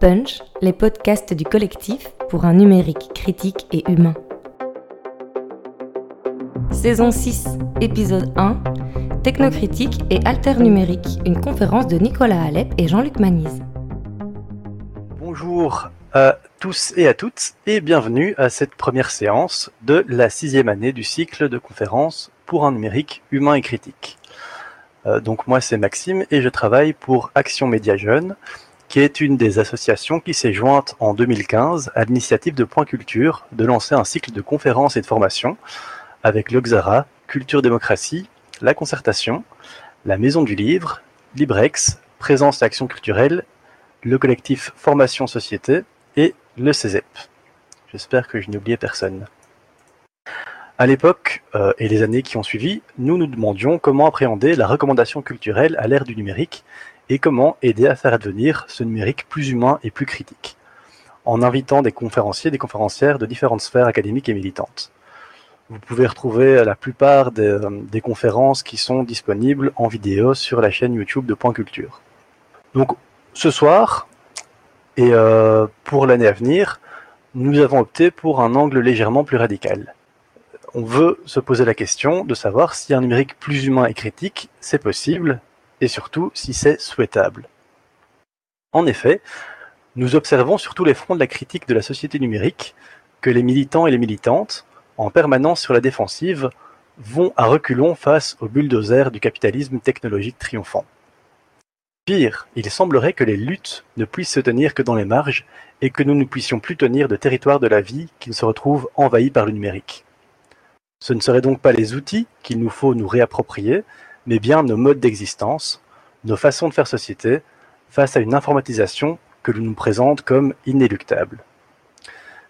Punch, les podcasts du collectif pour un numérique critique et humain. Saison 6, épisode 1 Technocritique et Alter Numérique, une conférence de Nicolas Alep et Jean-Luc Manise. Bonjour à tous et à toutes et bienvenue à cette première séance de la sixième année du cycle de conférences pour un numérique humain et critique. Euh, donc moi c'est Maxime et je travaille pour Action Média Jeune, qui est une des associations qui s'est jointe en 2015 à l'initiative de Point Culture de lancer un cycle de conférences et de formations avec l'Oxara, Culture Démocratie, La Concertation, la Maison du Livre, Librex, Présence et Action Culturelle, le collectif Formation Société et le CESEP. J'espère que je n'ai oublié personne. À l'époque euh, et les années qui ont suivi, nous nous demandions comment appréhender la recommandation culturelle à l'ère du numérique et comment aider à faire advenir ce numérique plus humain et plus critique, en invitant des conférenciers et des conférencières de différentes sphères académiques et militantes. Vous pouvez retrouver la plupart des, euh, conférences qui sont disponibles en vidéo sur la chaîne YouTube de Point Culture. Donc ce soir, et euh, pour l'année à venir, nous avons opté pour un angle légèrement plus radical on veut se poser la question de savoir si un numérique plus humain et critique, c'est possible, et surtout si c'est souhaitable. En effet, nous observons sur tous les fronts de la critique de la société numérique que les militants et les militantes, en permanence sur la défensive, vont à reculons face au bulldozer du capitalisme technologique triomphant. Pire, il semblerait que les luttes ne puissent se tenir que dans les marges et que nous ne puissions plus tenir de territoire de la vie qui se retrouve envahi par le numérique. Ce ne seraient donc pas les outils qu'il nous faut nous réapproprier, mais bien nos modes d'existence, nos façons de faire société, face à une informatisation que l'on nous présente comme inéluctable.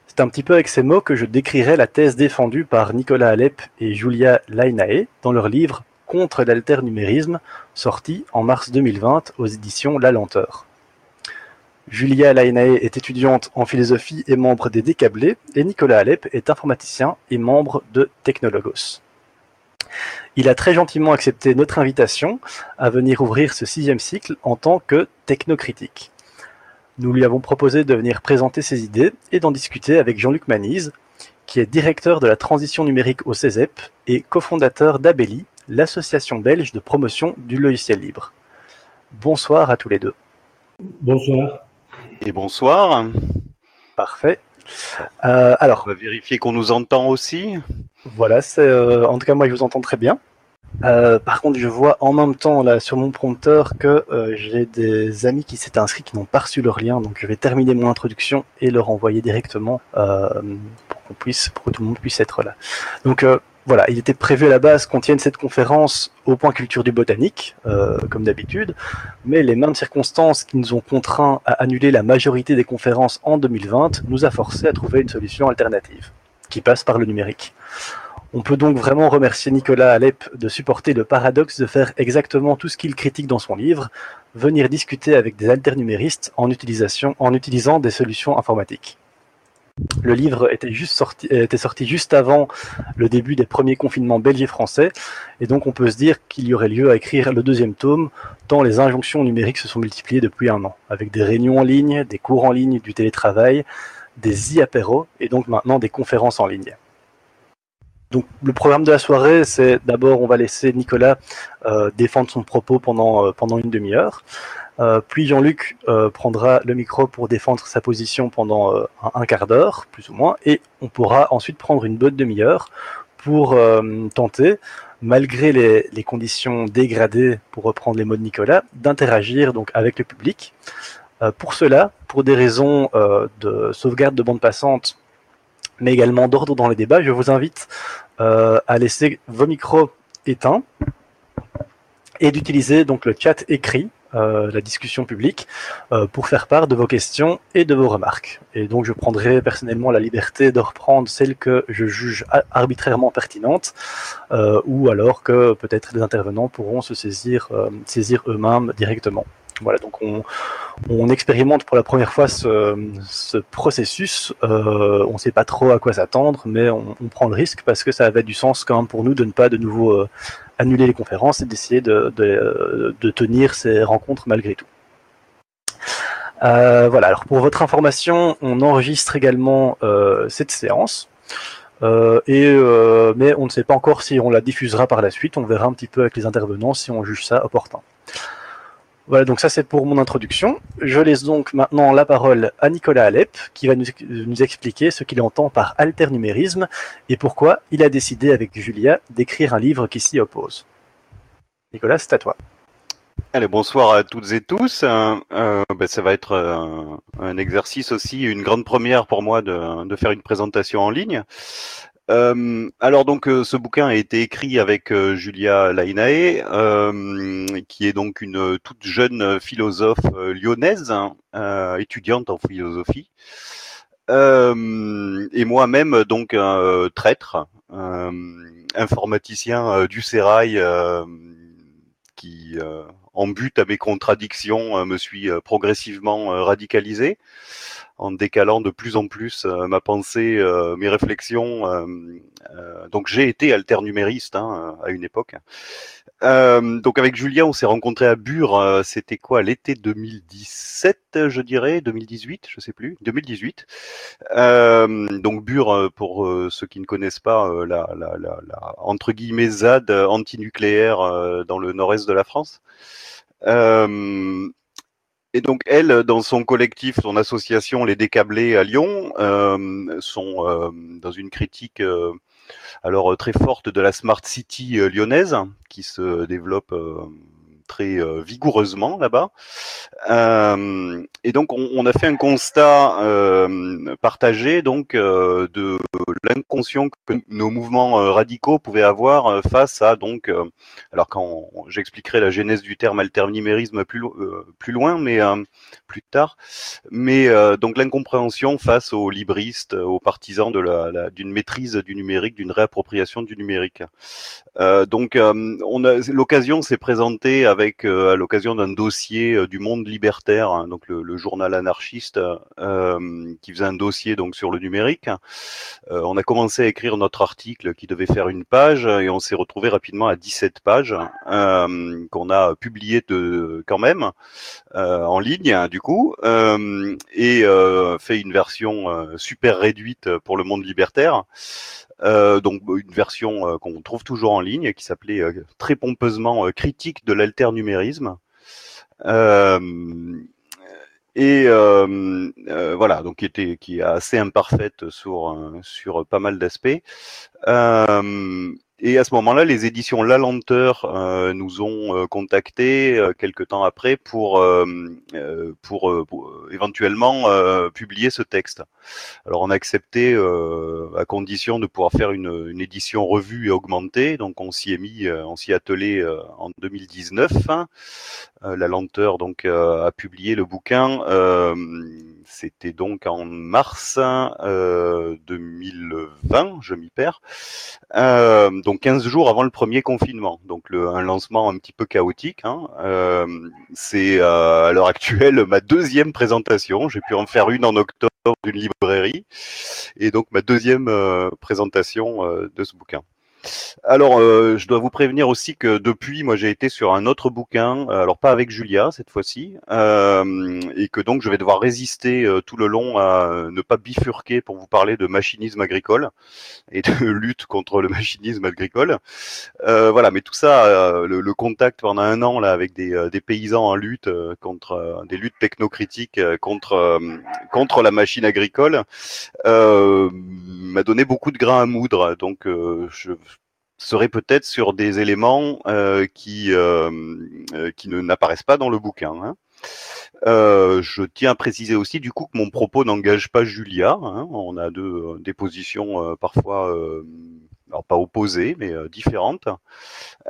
C'est un petit peu avec ces mots que je décrirai la thèse défendue par Nicolas Alep et Julia Lainae dans leur livre Contre l'alternumérisme, sorti en mars 2020 aux éditions La Lenteur. Julia Lainae est étudiante en philosophie et membre des Décablés, et Nicolas Alep est informaticien et membre de Technologos. Il a très gentiment accepté notre invitation à venir ouvrir ce sixième cycle en tant que technocritique. Nous lui avons proposé de venir présenter ses idées et d'en discuter avec Jean-Luc Manise, qui est directeur de la transition numérique au CESEP et cofondateur d'Abeli, l'association belge de promotion du logiciel libre. Bonsoir à tous les deux. Bonsoir. Et bonsoir. Parfait. Euh, alors, on va vérifier qu'on nous entend aussi. Voilà, c'est euh, en tout cas moi je vous entends très bien. Euh, par contre, je vois en même temps là sur mon prompteur que j'ai des amis qui s'étaient inscrits qui n'ont pas reçu leur lien, donc je vais terminer mon introduction et leur envoyer directement pour qu'on puisse, pour que tout le monde puisse être là. Donc voilà, il était prévu à la base qu'on tienne cette conférence au point culture du botanique, euh, comme d'habitude, mais les mêmes circonstances qui nous ont contraints à annuler la majorité des conférences en 2020 nous a forcé à trouver une solution alternative, qui passe par le numérique. On peut donc vraiment remercier Nicolas Alep de supporter le paradoxe de faire exactement tout ce qu'il critique dans son livre, venir discuter avec des alternuméristes en, en utilisant des solutions informatiques. Le livre était, sorti, juste avant le début des premiers confinements belges et français, et donc on peut se dire qu'il y aurait lieu à écrire le deuxième tome, tant les injonctions numériques se sont multipliées depuis un an, avec des réunions en ligne, des cours en ligne, du télétravail, des e-apéros, et donc maintenant des conférences en ligne. Donc le programme de la soirée, c'est d'abord on va laisser Nicolas euh, défendre son propos pendant, euh, pendant une demi-heure. Euh, puis Jean-Luc prendra le micro pour défendre sa position pendant un, quart d'heure, plus ou moins, et on pourra ensuite prendre une bonne demi-heure pour tenter, malgré les, les, conditions dégradées, pour reprendre les mots de Nicolas, d'interagir donc avec le public. Pour cela, pour des raisons de sauvegarde de bande passante, mais également d'ordre dans les débats, je vous invite à laisser vos micros éteints et d'utiliser donc le chat écrit euh, la discussion publique euh, pour faire part de vos questions et de vos remarques. Et donc je prendrai personnellement la liberté de reprendre celles que je juge arbitrairement pertinentes euh, ou alors que peut-être les intervenants pourront se saisir eux-mêmes directement. Voilà, donc on, expérimente pour la première fois ce, ce processus. Euh, on ne sait pas trop à quoi s'attendre, mais on, prend le risque parce que ça avait du sens quand même pour nous de ne pas de nouveau euh, annuler les conférences et d'essayer de, de, tenir ces rencontres malgré tout. Euh, voilà, alors pour votre information, on enregistre également euh, cette séance. Euh, euh, mais on ne sait pas encore si on la diffusera par la suite. On verra un petit peu avec les intervenants si on juge ça opportun. Voilà, donc ça c'est pour mon introduction. Je laisse donc maintenant la parole à Nicolas Alep qui va nous, expliquer ce qu'il entend par alternumérisme et pourquoi il a décidé avec Julia d'écrire un livre qui s'y oppose. Nicolas, c'est à toi. Allez, bonsoir à toutes et tous. Euh, euh, ben, ça va être euh, un exercice aussi, une grande première pour moi de faire une présentation en ligne. Euh, alors donc euh, ce bouquin a été écrit avec euh, Julia Lainae, qui est donc une toute jeune philosophe lyonnaise, hein, étudiante en philosophie, et moi-même donc un traître, informaticien du Sérail, qui en but à mes contradictions me suis progressivement radicalisé en décalant de plus en plus euh, ma pensée, euh, mes réflexions. Euh, donc j'ai été alternumériste hein, à une époque. donc avec Julien, on s'est rencontré à Bure. C'était quoi l'été 2017, je dirais, 2018, je sais plus, 2018. donc Bure, pour ceux qui ne connaissent pas, la, la, la, entre guillemets ZAD antinucléaire dans le nord-est de la France. Et donc elle, dans son collectif, son association Les Décablés à Lyon, euh, sont euh, dans une critique euh, alors très forte de la smart city lyonnaise qui se développe très euh, vigoureusement là-bas. Euh, et donc on, a fait un constat euh, partagé donc de l'inconscient que nos mouvements radicaux pouvaient avoir face à donc alors quand j'expliquerai la genèse du terme alternimérisme plus plus loin mais plus tard mais donc l'incompréhension face aux libristes aux partisans de la, d'une maîtrise du numérique d'une réappropriation du numérique donc on a l'occasion s'est présentée avec euh, à l'occasion d'un dossier euh, du Monde libertaire, hein, donc le, le, journal anarchiste, euh, qui faisait un dossier donc sur le numérique. on a commencé à écrire notre article qui devait faire une page et on s'est retrouvé rapidement à 17 pages qu'on a publié de, quand même en ligne hein, du coup et fait une version super réduite pour le Monde libertaire. Euh, donc une version euh, qu'on trouve toujours en ligne qui s'appelait euh, très pompeusement critique de l'alternumérisme. et voilà, donc qui était qui est assez imparfaite sur sur pas mal d'aspects. Et à ce moment-là, les éditions La Lenteur euh, nous ont euh, contactés euh, quelques temps après pour, euh, euh, pour, pour éventuellement publier ce texte. Alors on a accepté à condition de pouvoir faire une, une, édition revue et augmentée. Donc on s'y est mis, on s'y attelé en 2019. La Lenteur donc a publié le bouquin. C'était donc en mars 2020, je m'y perds donc 15 jours avant le premier confinement. Donc un lancement un petit peu chaotique. Hein. Euh, c'est euh, à l'heure actuelle ma deuxième présentation. J'ai pu en faire une en octobre d'une librairie et donc ma deuxième euh, présentation euh, de ce bouquin. Alors, euh, je dois vous prévenir aussi que depuis, moi, j'ai été sur un autre bouquin, euh, alors pas avec Julia cette fois-ci, euh, et que donc je vais devoir résister euh, tout le long à ne pas bifurquer pour vous parler de machinisme agricole et de lutte contre le machinisme agricole. Euh, voilà, mais tout ça, le, le, contact pendant un an là avec des, des paysans en lutte contre des luttes technocritiques contre contre la machine agricole m'a donné beaucoup de grains à moudre. Donc, je serait peut-être sur des éléments euh, qui, euh, euh, qui ne n'apparaissent pas dans le bouquin. Hein. Je tiens à préciser aussi du coup que mon propos n'engage pas Julia. Hein. On a deux, des positions parfois alors pas opposées, mais euh, différentes.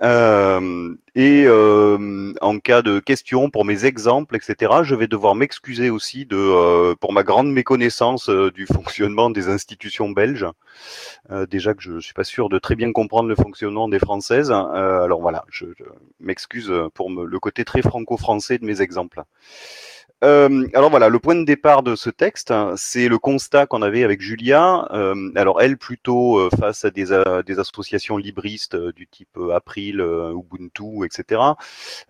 Euh, et euh, en cas de questions pour mes exemples, etc., je vais devoir m'excuser aussi de euh, pour ma grande méconnaissance euh, du fonctionnement des institutions belges. déjà que je, ne suis pas sûr de très bien comprendre le fonctionnement des françaises. alors voilà, je, je m'excuse pour me, le côté très franco-français de mes exemples. Euh, alors voilà, le point de départ de ce texte, hein, c'est le constat qu'on avait avec Julia. Euh, alors elle plutôt euh, face à des, associations libristes du type April, Ubuntu, etc.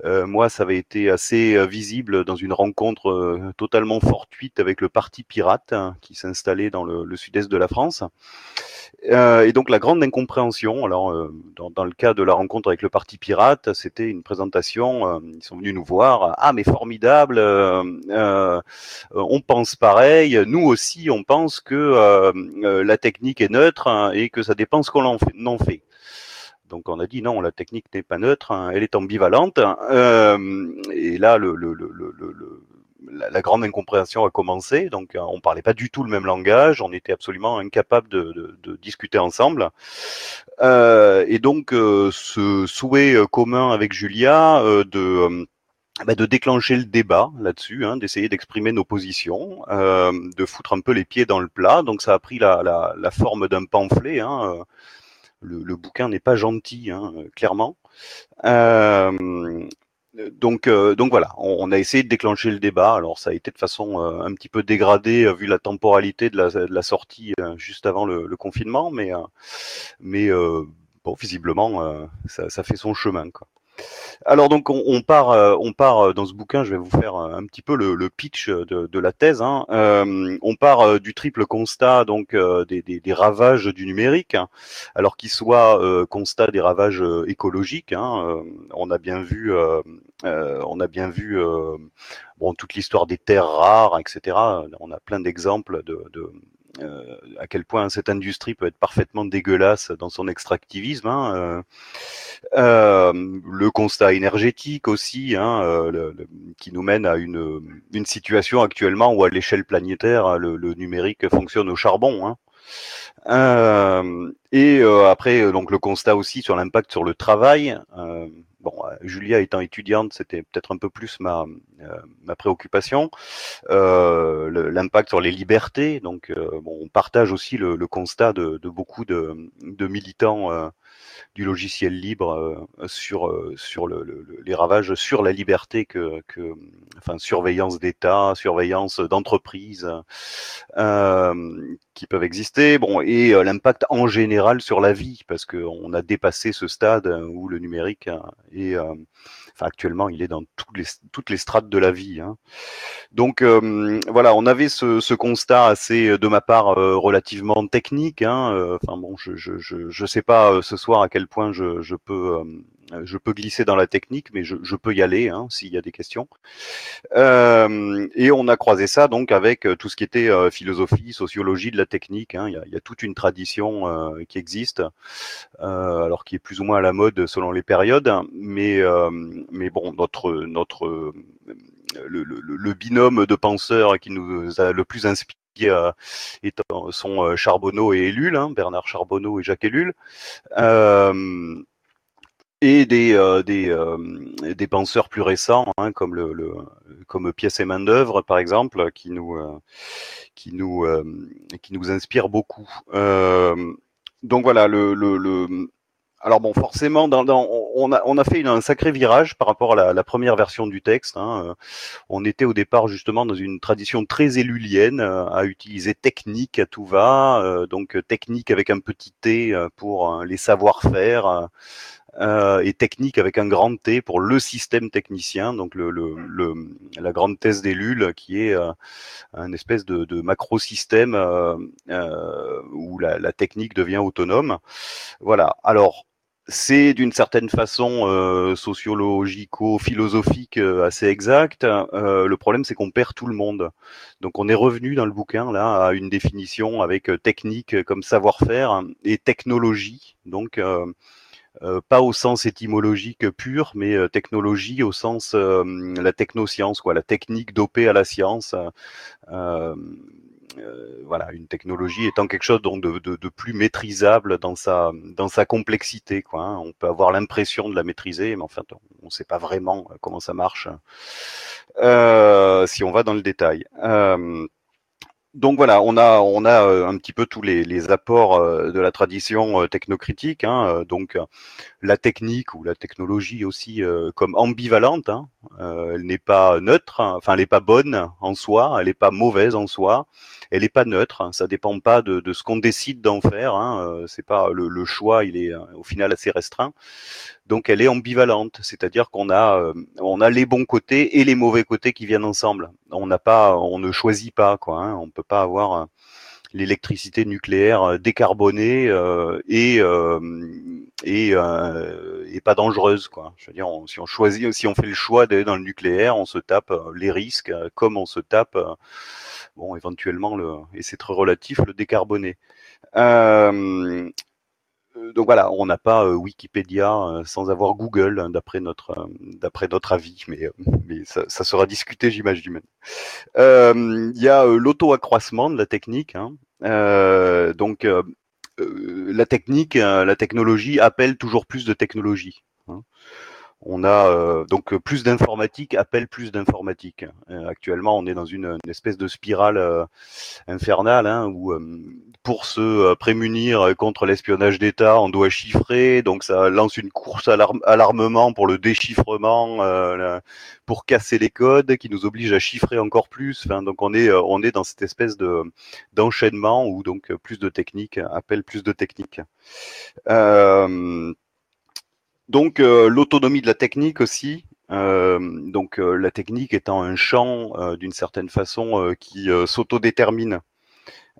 moi, ça avait été assez visible dans une rencontre totalement fortuite avec le Parti Pirate hein, qui s'installait dans le, sud-est de la France. Et donc la grande incompréhension, alors dans, le cas de la rencontre avec le Parti Pirate, c'était une présentation, ils sont venus nous voir, ah mais formidable, on pense pareil, nous aussi on pense que la technique est neutre hein, et que ça dépend ce qu'on en fait. Donc on a dit non, la technique n'est pas neutre, hein, elle est ambivalente. et là, la, grande incompréhension a commencé. Donc, euh, on parlait pas du tout le même langage. On était absolument incapable de, discuter ensemble. Euh, et donc, euh, ce souhait commun avec Julia de bah, de déclencher le débat là-dessus, hein, d'essayer d'exprimer nos positions, de foutre un peu les pieds dans le plat. Donc ça a pris la, la, forme d'un pamphlet. Hein, le, bouquin n'est pas gentil, hein, clairement. Euh, donc, euh, donc voilà, on, a essayé de déclencher le débat. Alors ça a été de façon euh, un petit peu dégradée euh, vu la temporalité de la, sortie juste avant le, confinement, mais, mais bon, visiblement, ça, ça, fait son chemin. Quoi. Alors donc on, part, euh, on part euh, dans ce bouquin. Je vais vous faire euh, un petit peu le, pitch de, la thèse. Hein. on part du triple constat donc des, ravages du numérique, hein. alors qu'il soit constat des ravages écologiques. Hein. on a bien vu, on a bien vu bon toute l'histoire des terres rares, etc. On a plein d'exemples de, euh, à quel point cette industrie peut être parfaitement dégueulasse dans son extractivisme. Hein, euh, euh, le constat énergétique aussi, hein, qui nous mène à une, une, situation actuellement où à l'échelle planétaire, le, numérique fonctionne au charbon. Hein. Euh, et après, donc le constat aussi sur l'impact sur le travail. Euh, euh, Julia étant étudiante, c'était peut-être un peu plus ma, euh, préoccupation. Euh, L'impact sur les libertés. Donc, on partage aussi le, constat de, beaucoup de militants du logiciel libre sur sur le, le, les ravages sur la liberté que, que enfin surveillance d'État, surveillance d'entreprise qui peuvent exister. Bon et l'impact en général sur la vie parce qu'on a dépassé ce stade où le numérique et euh, enfin, actuellement, il est dans toutes les, toutes les strates de la vie. Hein. Donc euh, voilà, on avait ce, ce, constat assez, de ma part, euh, relativement technique. Hein. Enfin bon, je, je, je, je, sais pas ce soir à quel point je, je peux euh, je peux glisser dans la technique, mais je, peux y aller hein, s'il y a des questions. Euh, et on a croisé ça donc avec euh, tout ce qui était euh, philosophie, sociologie de la technique. Hein. Il, y a, toute une tradition euh, qui existe, alors qui est plus ou moins à la mode selon les périodes. Mais, mais bon, notre, le, binôme de penseurs qui nous a le plus inspiré sont Charbonneau et Ellul, hein, Bernard Charbonneau et Jacques Ellul. Euh, et des euh, des, euh, des penseurs plus récents hein, comme le, le, comme pièce et main d'œuvre par exemple qui nous euh, qui nous qui nous inspire beaucoup donc voilà le, le, alors bon, forcément, dans, dans, on, a, on a fait un sacré virage par rapport à la, première version du texte. Hein. On était au départ justement dans une tradition très élulienne à utiliser technique à tout va, donc technique avec un petit t pour les savoir-faire, euh, et technique avec un grand T pour le système technicien, donc le, le, le la grande thèse des LUL qui est euh, un espèce de, de macro-système euh, euh, où la, la, technique devient autonome. Voilà. Alors c'est d'une certaine façon euh, sociologico-philosophique euh, assez exact. Le problème, c'est qu'on perd tout le monde. Donc, on est revenu dans le bouquin là à une définition avec technique comme savoir-faire et technologie. Donc, euh, pas au sens étymologique pur, mais euh, technologie au sens euh, la technoscience, quoi, la technique dopée à la science. voilà, une technologie étant quelque chose donc de, plus maîtrisable dans sa dans sa complexité, quoi. Hein. On peut avoir l'impression de la maîtriser, mais en fait, on ne sait pas vraiment comment ça marche si on va dans le détail. Donc voilà, on a on a euh, un petit peu tous les, apports euh, de la tradition euh, technocritique. Hein, donc la technique ou la technologie aussi comme ambivalente. Hein, elle n'est pas neutre, hein, enfin elle n'est pas bonne en soi, elle n'est pas mauvaise en soi, elle n'est pas neutre. Hein, ça dépend pas de, ce qu'on décide d'en faire. Hein, c'est pas le, choix, il est au final assez restreint. Donc elle est ambivalente, c'est-à-dire qu'on a on a les bons côtés et les mauvais côtés qui viennent ensemble. On n'a pas, on ne choisit pas quoi. Hein, on peut pas avoir l'électricité nucléaire décarbonée euh, et euh, et, pas dangereuse quoi. Je veux dire, si on choisit, si on fait le choix d'aller dans le nucléaire, on se tape les risques comme on se tape bon éventuellement le et c'est très relatif le décarboné. Euh, donc voilà, on n'a pas Wikipédia sans avoir Google hein, d'après notre notre avis, mais ça, sera discuté, j'imagine. Il y a l'auto-accroissement de la technique. Hein. Euh, donc la technique, la technologie appelle toujours plus de technologie. Hein. On a donc plus d'informatique appelle plus d'informatique. actuellement, on est dans une, espèce de spirale infernale hein, où pour se euh, prémunir contre l'espionnage d'État, on doit chiffrer, donc ça lance une course à l'armement pour le déchiffrement, euh, pour casser les codes, qui nous oblige à chiffrer encore plus. Donc on est euh, on est dans cette espèce de d'enchaînement où donc plus de techniques appellent plus de techniques. Donc l'autonomie de la technique aussi, donc la technique étant un champ d'une certaine façon qui s'autodétermine.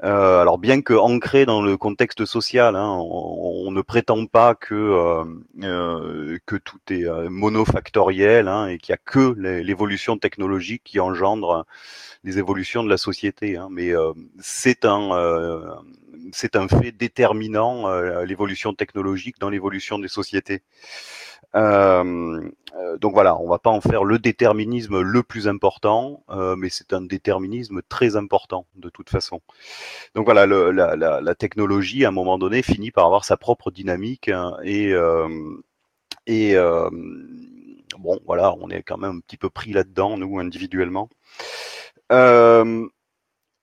Euh, alors bien que ancré dans le contexte social, hein, on, ne prétend pas que euh, euh, que tout est monofactoriel hein, et qu'il n'y a que l'évolution technologique qui engendre les évolutions de la société. Hein, mais c'est un c'est un fait déterminant l'évolution technologique dans l'évolution des sociétés. Euh, donc voilà, on va pas en faire le déterminisme le plus important, euh, mais c'est un déterminisme très important de toute façon. Donc voilà, le, la, la, la, technologie à un moment donné finit par avoir sa propre dynamique hein, et euh, et bon voilà, on est quand même un petit peu pris là-dedans nous individuellement.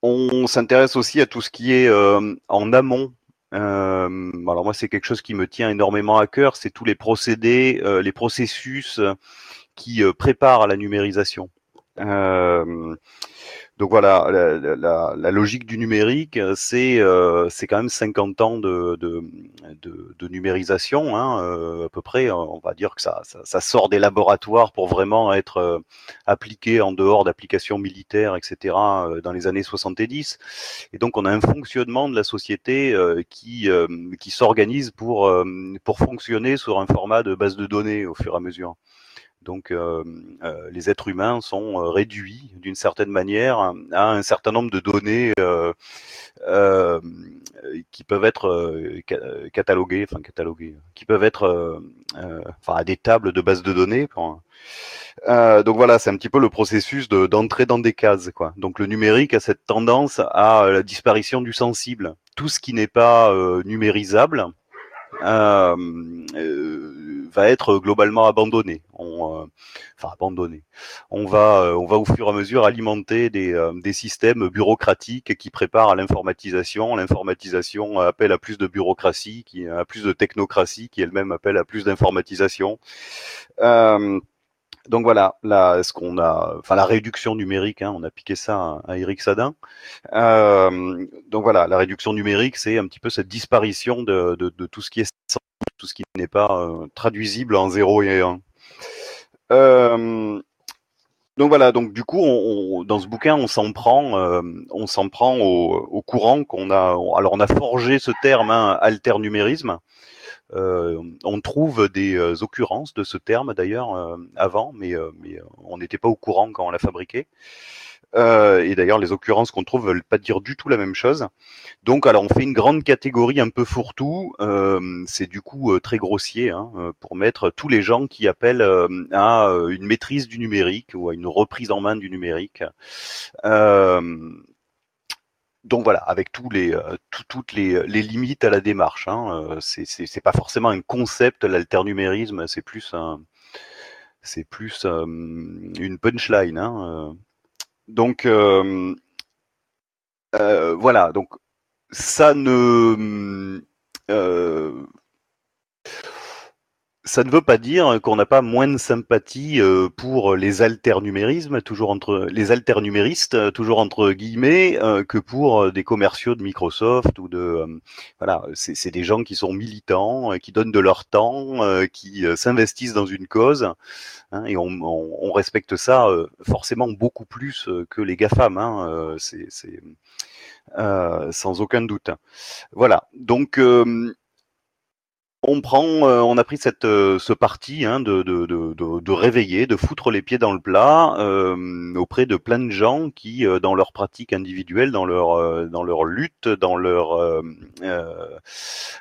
On s'intéresse aussi à tout ce qui est en amont euh, alors moi, c'est quelque chose qui me tient énormément à cœur, c'est tous les procédés, euh, les processus qui euh, préparent à la numérisation. Euh, donc voilà, la, la, la, logique du numérique, c'est euh, c'est quand même 50 ans de, de, de, de numérisation, hein, euh, à peu près. On va dire que ça, ça, ça sort des laboratoires pour vraiment être euh, appliqué en dehors d'applications militaires, etc. Euh, dans les années 70. Et donc on a un fonctionnement de la société qui qui s'organise pour pour fonctionner sur un format de base de données au fur et à mesure. Donc euh, euh, les êtres humains sont euh, réduits d'une certaine manière à un certain nombre de données qui peuvent être cataloguées, enfin cataloguées, qui peuvent être enfin à des tables de base de données. donc voilà, c'est un petit peu le processus d'entrer dans des cases. Quoi. Donc le numérique a cette tendance à la disparition du sensible. Tout ce qui n'est pas numérisable, va être globalement abandonné. On, euh, enfin abandonné. On va, on va au fur et à mesure alimenter des, des systèmes bureaucratiques qui préparent à l'informatisation. L'informatisation appelle à plus de bureaucratie, qui à plus de technocratie, qui elle-même appelle à plus d'informatisation. Donc voilà, là, ce qu'on a, enfin la réduction numérique, hein, on a piqué ça à, Eric Sadin. Euh, donc voilà, la réduction numérique, c'est un petit peu cette disparition de, tout ce qui est tout ce qui n'est pas euh, traduisible en 0 et 1. Euh, donc voilà, donc du coup, dans ce bouquin, on s'en prend, euh, on s'en prend au, au courant qu'on a. alors, on a forgé ce terme, hein, alternumérisme. Euh, on trouve des euh, occurrences de ce terme d'ailleurs euh, avant, mais, on n'était pas au courant quand on l'a fabriqué. et d'ailleurs, les occurrences qu'on trouve veulent pas dire du tout la même chose. Donc, alors, on fait une grande catégorie un peu fourre-tout. c'est du coup très grossier hein, pour mettre tous les gens qui appellent à une maîtrise du numérique ou à une reprise en main du numérique donc voilà, avec tous les, euh, toutes les, les, limites à la démarche. Hein, euh, c'est pas forcément un concept, l'alternumérisme, c'est plus un, une punchline. Hein, euh. donc voilà, donc ça ne ça ne veut pas dire qu'on n'a pas moins de sympathie euh, pour les alternumérismes, toujours entre les alternuméristes, euh, toujours entre guillemets, euh, que pour des commerciaux de Microsoft ou de voilà, c'est des gens qui sont militants, qui donnent de leur temps, qui s'investissent dans une cause, hein, et on, on, respecte ça forcément beaucoup plus que les GAFAM. Hein, c'est sans aucun doute. Voilà. Donc on prend, euh, on a pris cette, euh, ce parti hein, de, de, de, de, réveiller, de foutre les pieds dans le plat euh, auprès de plein de gens qui, dans leur pratique individuelle, dans leur, dans leur lutte, dans leur,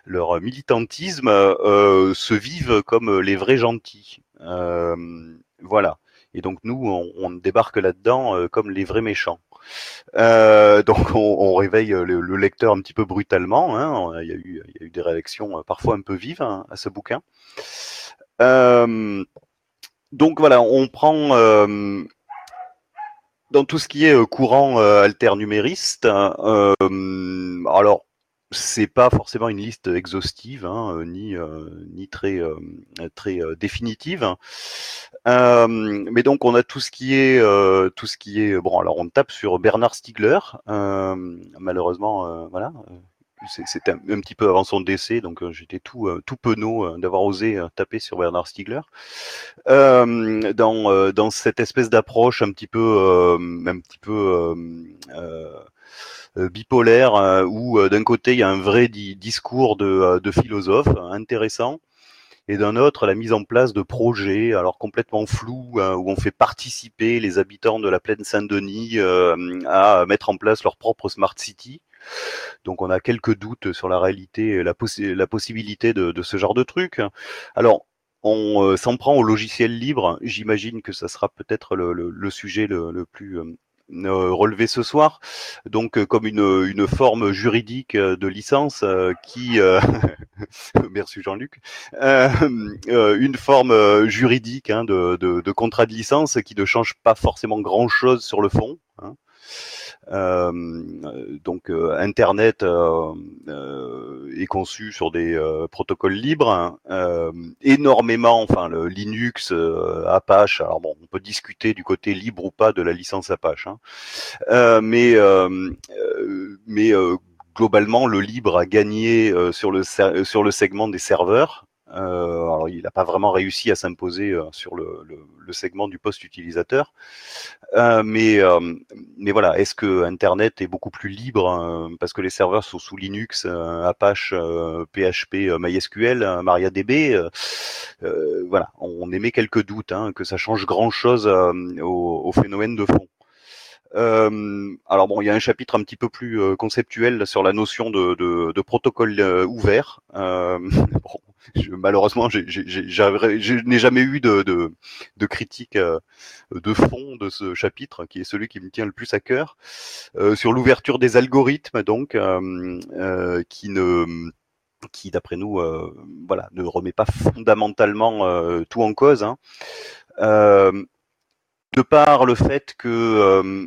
leur militantisme, se vivent comme les vrais gentils. voilà. Et donc nous, on, on débarque là-dedans comme les vrais méchants. Euh, donc on, réveille le, lecteur un petit peu brutalement. Hein. Il, y a eu, des réactions euh, parfois un peu vives hein, à ce bouquin. Euh, donc voilà, on prend dans tout ce qui est courant alternumériste. alors c'est pas forcément une liste exhaustive, hein, euh, ni euh, ni très euh, très définitive. mais donc on a tout ce qui est tout ce qui est bon. Alors on tape sur Bernard Stiegler. malheureusement, voilà. C'était un, petit peu avant son décès, donc j'étais tout tout penaud d'avoir osé taper sur Bernard Stiegler. dans dans cette espèce d'approche un petit peu un petit peu euh, bipolaire euh, où euh, d'un côté il y a un vrai discours de, de philosophe intéressant et d'un autre la mise en place de projets alors complètement flous hein, où on fait participer les habitants de la plaine Saint-Denis à mettre en place leur propre smart city. Donc on a quelques doutes sur la réalité, la, la possibilité de, ce genre de truc. Alors on s'en prend au logiciel libre. J'imagine que ça sera peut-être le, sujet le plus relevé ce soir, donc euh, comme une, une forme juridique euh, de licence euh, qui, merci Jean-Luc, une forme juridique hein, de, de, de, contrat de licence qui ne change pas forcément grand-chose sur le fond. Hein. Euh, donc euh, Internet euh, est conçu sur des protocoles libres, hein. énormément, enfin le Linux, Apache. Alors bon, on peut discuter du côté libre ou pas de la licence Apache, hein. mais mais globalement, le libre a gagné sur le sur le segment des serveurs. Euh, alors, il n'a pas vraiment réussi à s'imposer euh, sur le, le, le, segment du poste utilisateur. Euh, mais, mais voilà, est-ce que Internet est beaucoup plus libre hein, parce que les serveurs sont sous Linux, Apache, PHP, MySQL, MariaDB Voilà, on émet quelques doutes hein, que ça change grand-chose au, au, phénomène de fond. Euh, alors bon, il y a un chapitre un petit peu plus conceptuel sur la notion de, de, de protocole ouvert. Euh, bon, malheureusement, je n'ai jamais eu de, critique euh, de fond de ce chapitre, qui est celui qui me tient le plus à cœur, euh, sur l'ouverture des algorithmes, donc, euh, qui ne qui d'après nous voilà ne remet pas fondamentalement tout en cause hein. de par le fait que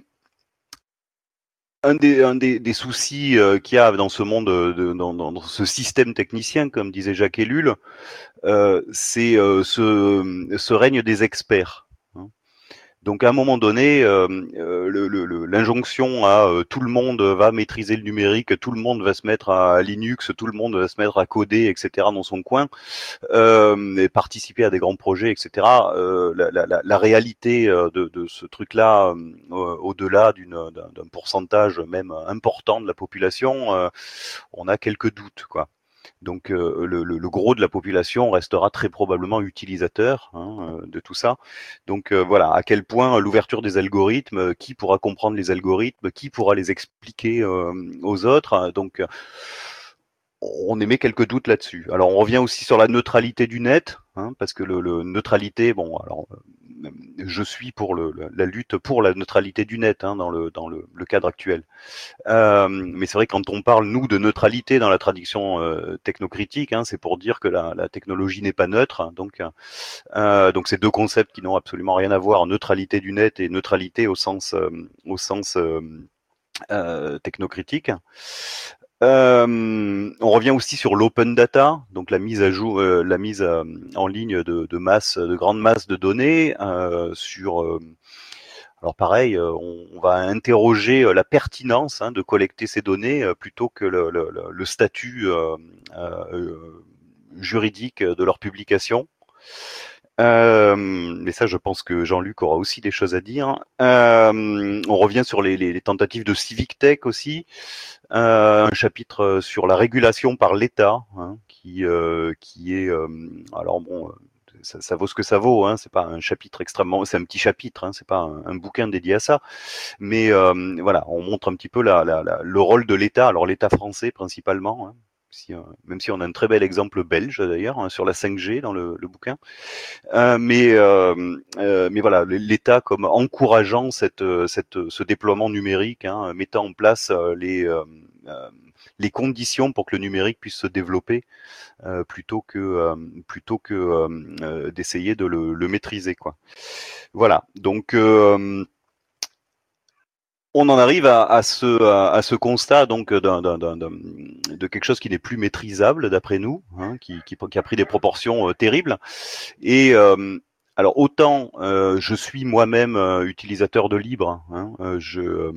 un des, soucis euh, qu'il y a dans ce monde, de, dans, ce système technicien, comme disait Jacques Ellul, euh, c'est euh, ce règne des experts. Donc à un moment donné, euh, euh, l'injonction à euh, tout le monde va maîtriser le numérique, tout le monde va se mettre à Linux, tout le monde va se mettre à coder, etc. dans son coin, et participer à des grands projets, etc. La, la, la, réalité de, de ce truc-là, au-delà d'un pourcentage même important de la population, on a quelques doutes, quoi. Donc euh, le, gros de la population restera très probablement utilisateur hein, euh, de tout ça. Donc euh, voilà, à quel point l'ouverture des algorithmes, qui pourra comprendre les algorithmes, qui pourra les expliquer aux autres. Donc on émet quelques doutes là-dessus. Alors on revient aussi sur la neutralité du net, hein, parce que le, le, neutralité, bon, alors je suis pour le, la lutte pour la neutralité du net hein, dans, le, dans le, le cadre actuel. Euh, mais c'est vrai quand on parle nous de neutralité dans la tradition euh, technocritique, hein, c'est pour dire que la, la technologie n'est pas neutre. Hein, donc, euh, donc c'est deux concepts qui n'ont absolument rien à voir neutralité du net et neutralité au sens, euh, au sens technocritique. On revient aussi sur l'open data, donc la mise à jour, la mise en ligne de, masse, de grandes masses de données sur alors pareil, on, va interroger la pertinence hein, de collecter ces données plutôt que le statut juridique de leur publication. Euh, mais ça, je pense que Jean-Luc aura aussi des choses à dire. Euh, on revient sur les, les, tentatives de civic tech aussi. Euh, un chapitre sur la régulation par l'État, hein, qui, euh, qui est, euh, alors bon, ça, ça, vaut ce que ça vaut. Hein, c'est pas un chapitre extrêmement, c'est un petit chapitre. Hein, c'est pas un, bouquin dédié à ça. Mais voilà, on montre un petit peu la, la, la, le rôle de l'État. Alors l'État français principalement, hein, euh, même si on a un très bel exemple belge d'ailleurs hein, sur la 5G dans le, bouquin. Euh, mais, euh, mais voilà, l'État comme encourageant cette, cette, ce déploiement numérique, hein, mettant en place les, les conditions pour que le numérique puisse se développer plutôt que, plutôt que d'essayer de le, le, maîtriser. Quoi. Voilà, donc on en arrive à, ce, constat donc de quelque chose qui n'est plus maîtrisable d'après nous, hein, qui, a pris des proportions euh, terribles. Et euh, alors autant euh, je suis moi-même utilisateur de libre, hein, je,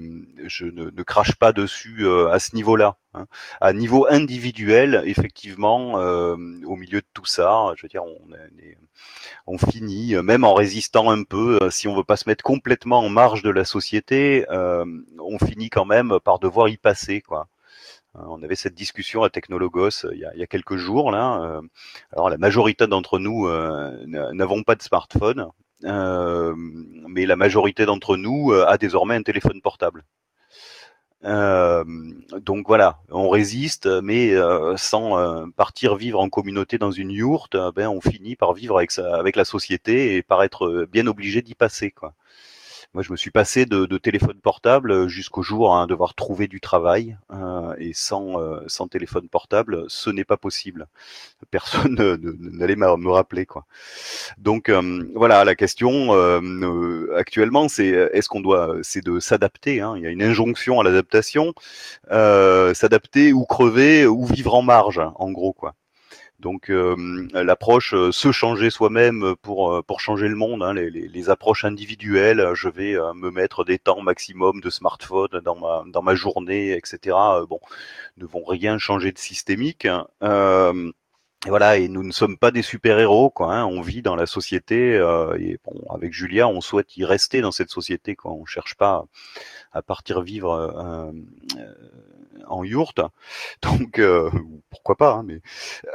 je ne, crache pas dessus à ce niveau-là. Hein. À niveau individuel, effectivement, au milieu de tout ça, je veux dire, on finit, euh, même en résistant un peu, euh, si on veut pas se mettre complètement en marge de la société, euh, on finit quand même par devoir y passer, quoi. On avait cette discussion à Technologos il y a, quelques jours là. Alors la majorité d'entre nous n'avons pas de smartphone, mais la majorité d'entre nous a désormais un téléphone portable. Euh, donc voilà, on résiste, mais euh, sans euh, partir vivre en communauté dans une yourte, ben on finit par vivre avec, la société et par être bien obligé d'y passer. Moi, je me suis passé de, de téléphone portable jusqu'au jour à hein, devoir trouver du travail. Euh, et sans, euh, sans téléphone portable, ce n'est pas possible. Personne n'allait me rappeler. quoi. Donc euh, voilà, la question euh, actuellement, c'est est-ce qu'on doit, c'est de s'adapter. Hein. Il y a une injonction à l'adaptation, s'adapter ou crever ou vivre en marge, en gros quoi. Donc euh, l'approche euh, se changer soi-même pour euh, pour changer le monde, hein, les, les, les, approches individuelles, je vais me mettre des temps maximum de smartphone dans ma dans ma journée, etc. bon, ne vont rien changer de systémique. Hein. Et voilà, et nous ne sommes pas des super-héros, quoi. Hein, on vit dans la société, et bon, avec Julia, on souhaite y rester dans cette société, quoi. On cherche pas à partir vivre euh, en yourte. Donc euh, pourquoi pas, hein, mais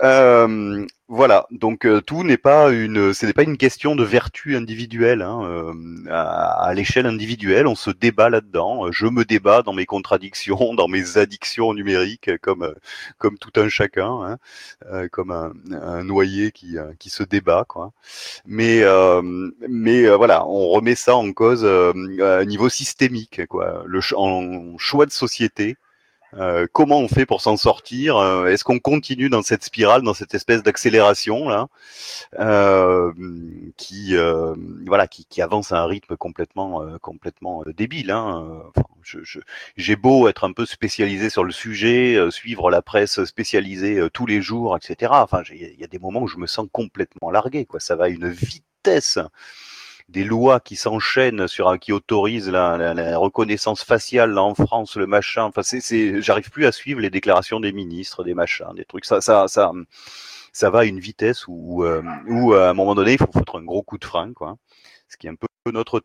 euh, voilà. Donc euh, tout n'est pas une, ce n'est pas une question de vertu individuelle. Hein, à, l'échelle individuelle, on se débat là-dedans. Je me débat dans mes contradictions, dans mes addictions numériques, comme comme tout un chacun, hein, comme un, un, noyer qui qui se débat, quoi. Mais mais voilà, on remet ça en cause à niveau systémique, quoi. Le en choix de société euh, comment on fait pour s'en sortir euh, Est-ce qu'on continue dans cette spirale, dans cette espèce d'accélération là, euh, qui voilà, qui, qui, avance à un rythme complètement complètement débile. Hein. J'ai beau être un peu spécialisé sur le sujet, suivre la presse spécialisée tous les jours, etc. Enfin, il y a des moments où je me sens complètement largué. Quoi, ça va à une vitesse des lois qui s'enchaînent sur qui autorisent la, la, la, reconnaissance faciale là, en France, le machin. Enfin, c'est, j'arrive plus à suivre les déclarations des ministres, des machins, des trucs. Ça, ça, ça, ça va à une vitesse où, euh, où à un moment donné, il faut foutre un gros coup de frein, quoi. Ce qui est un peu notre.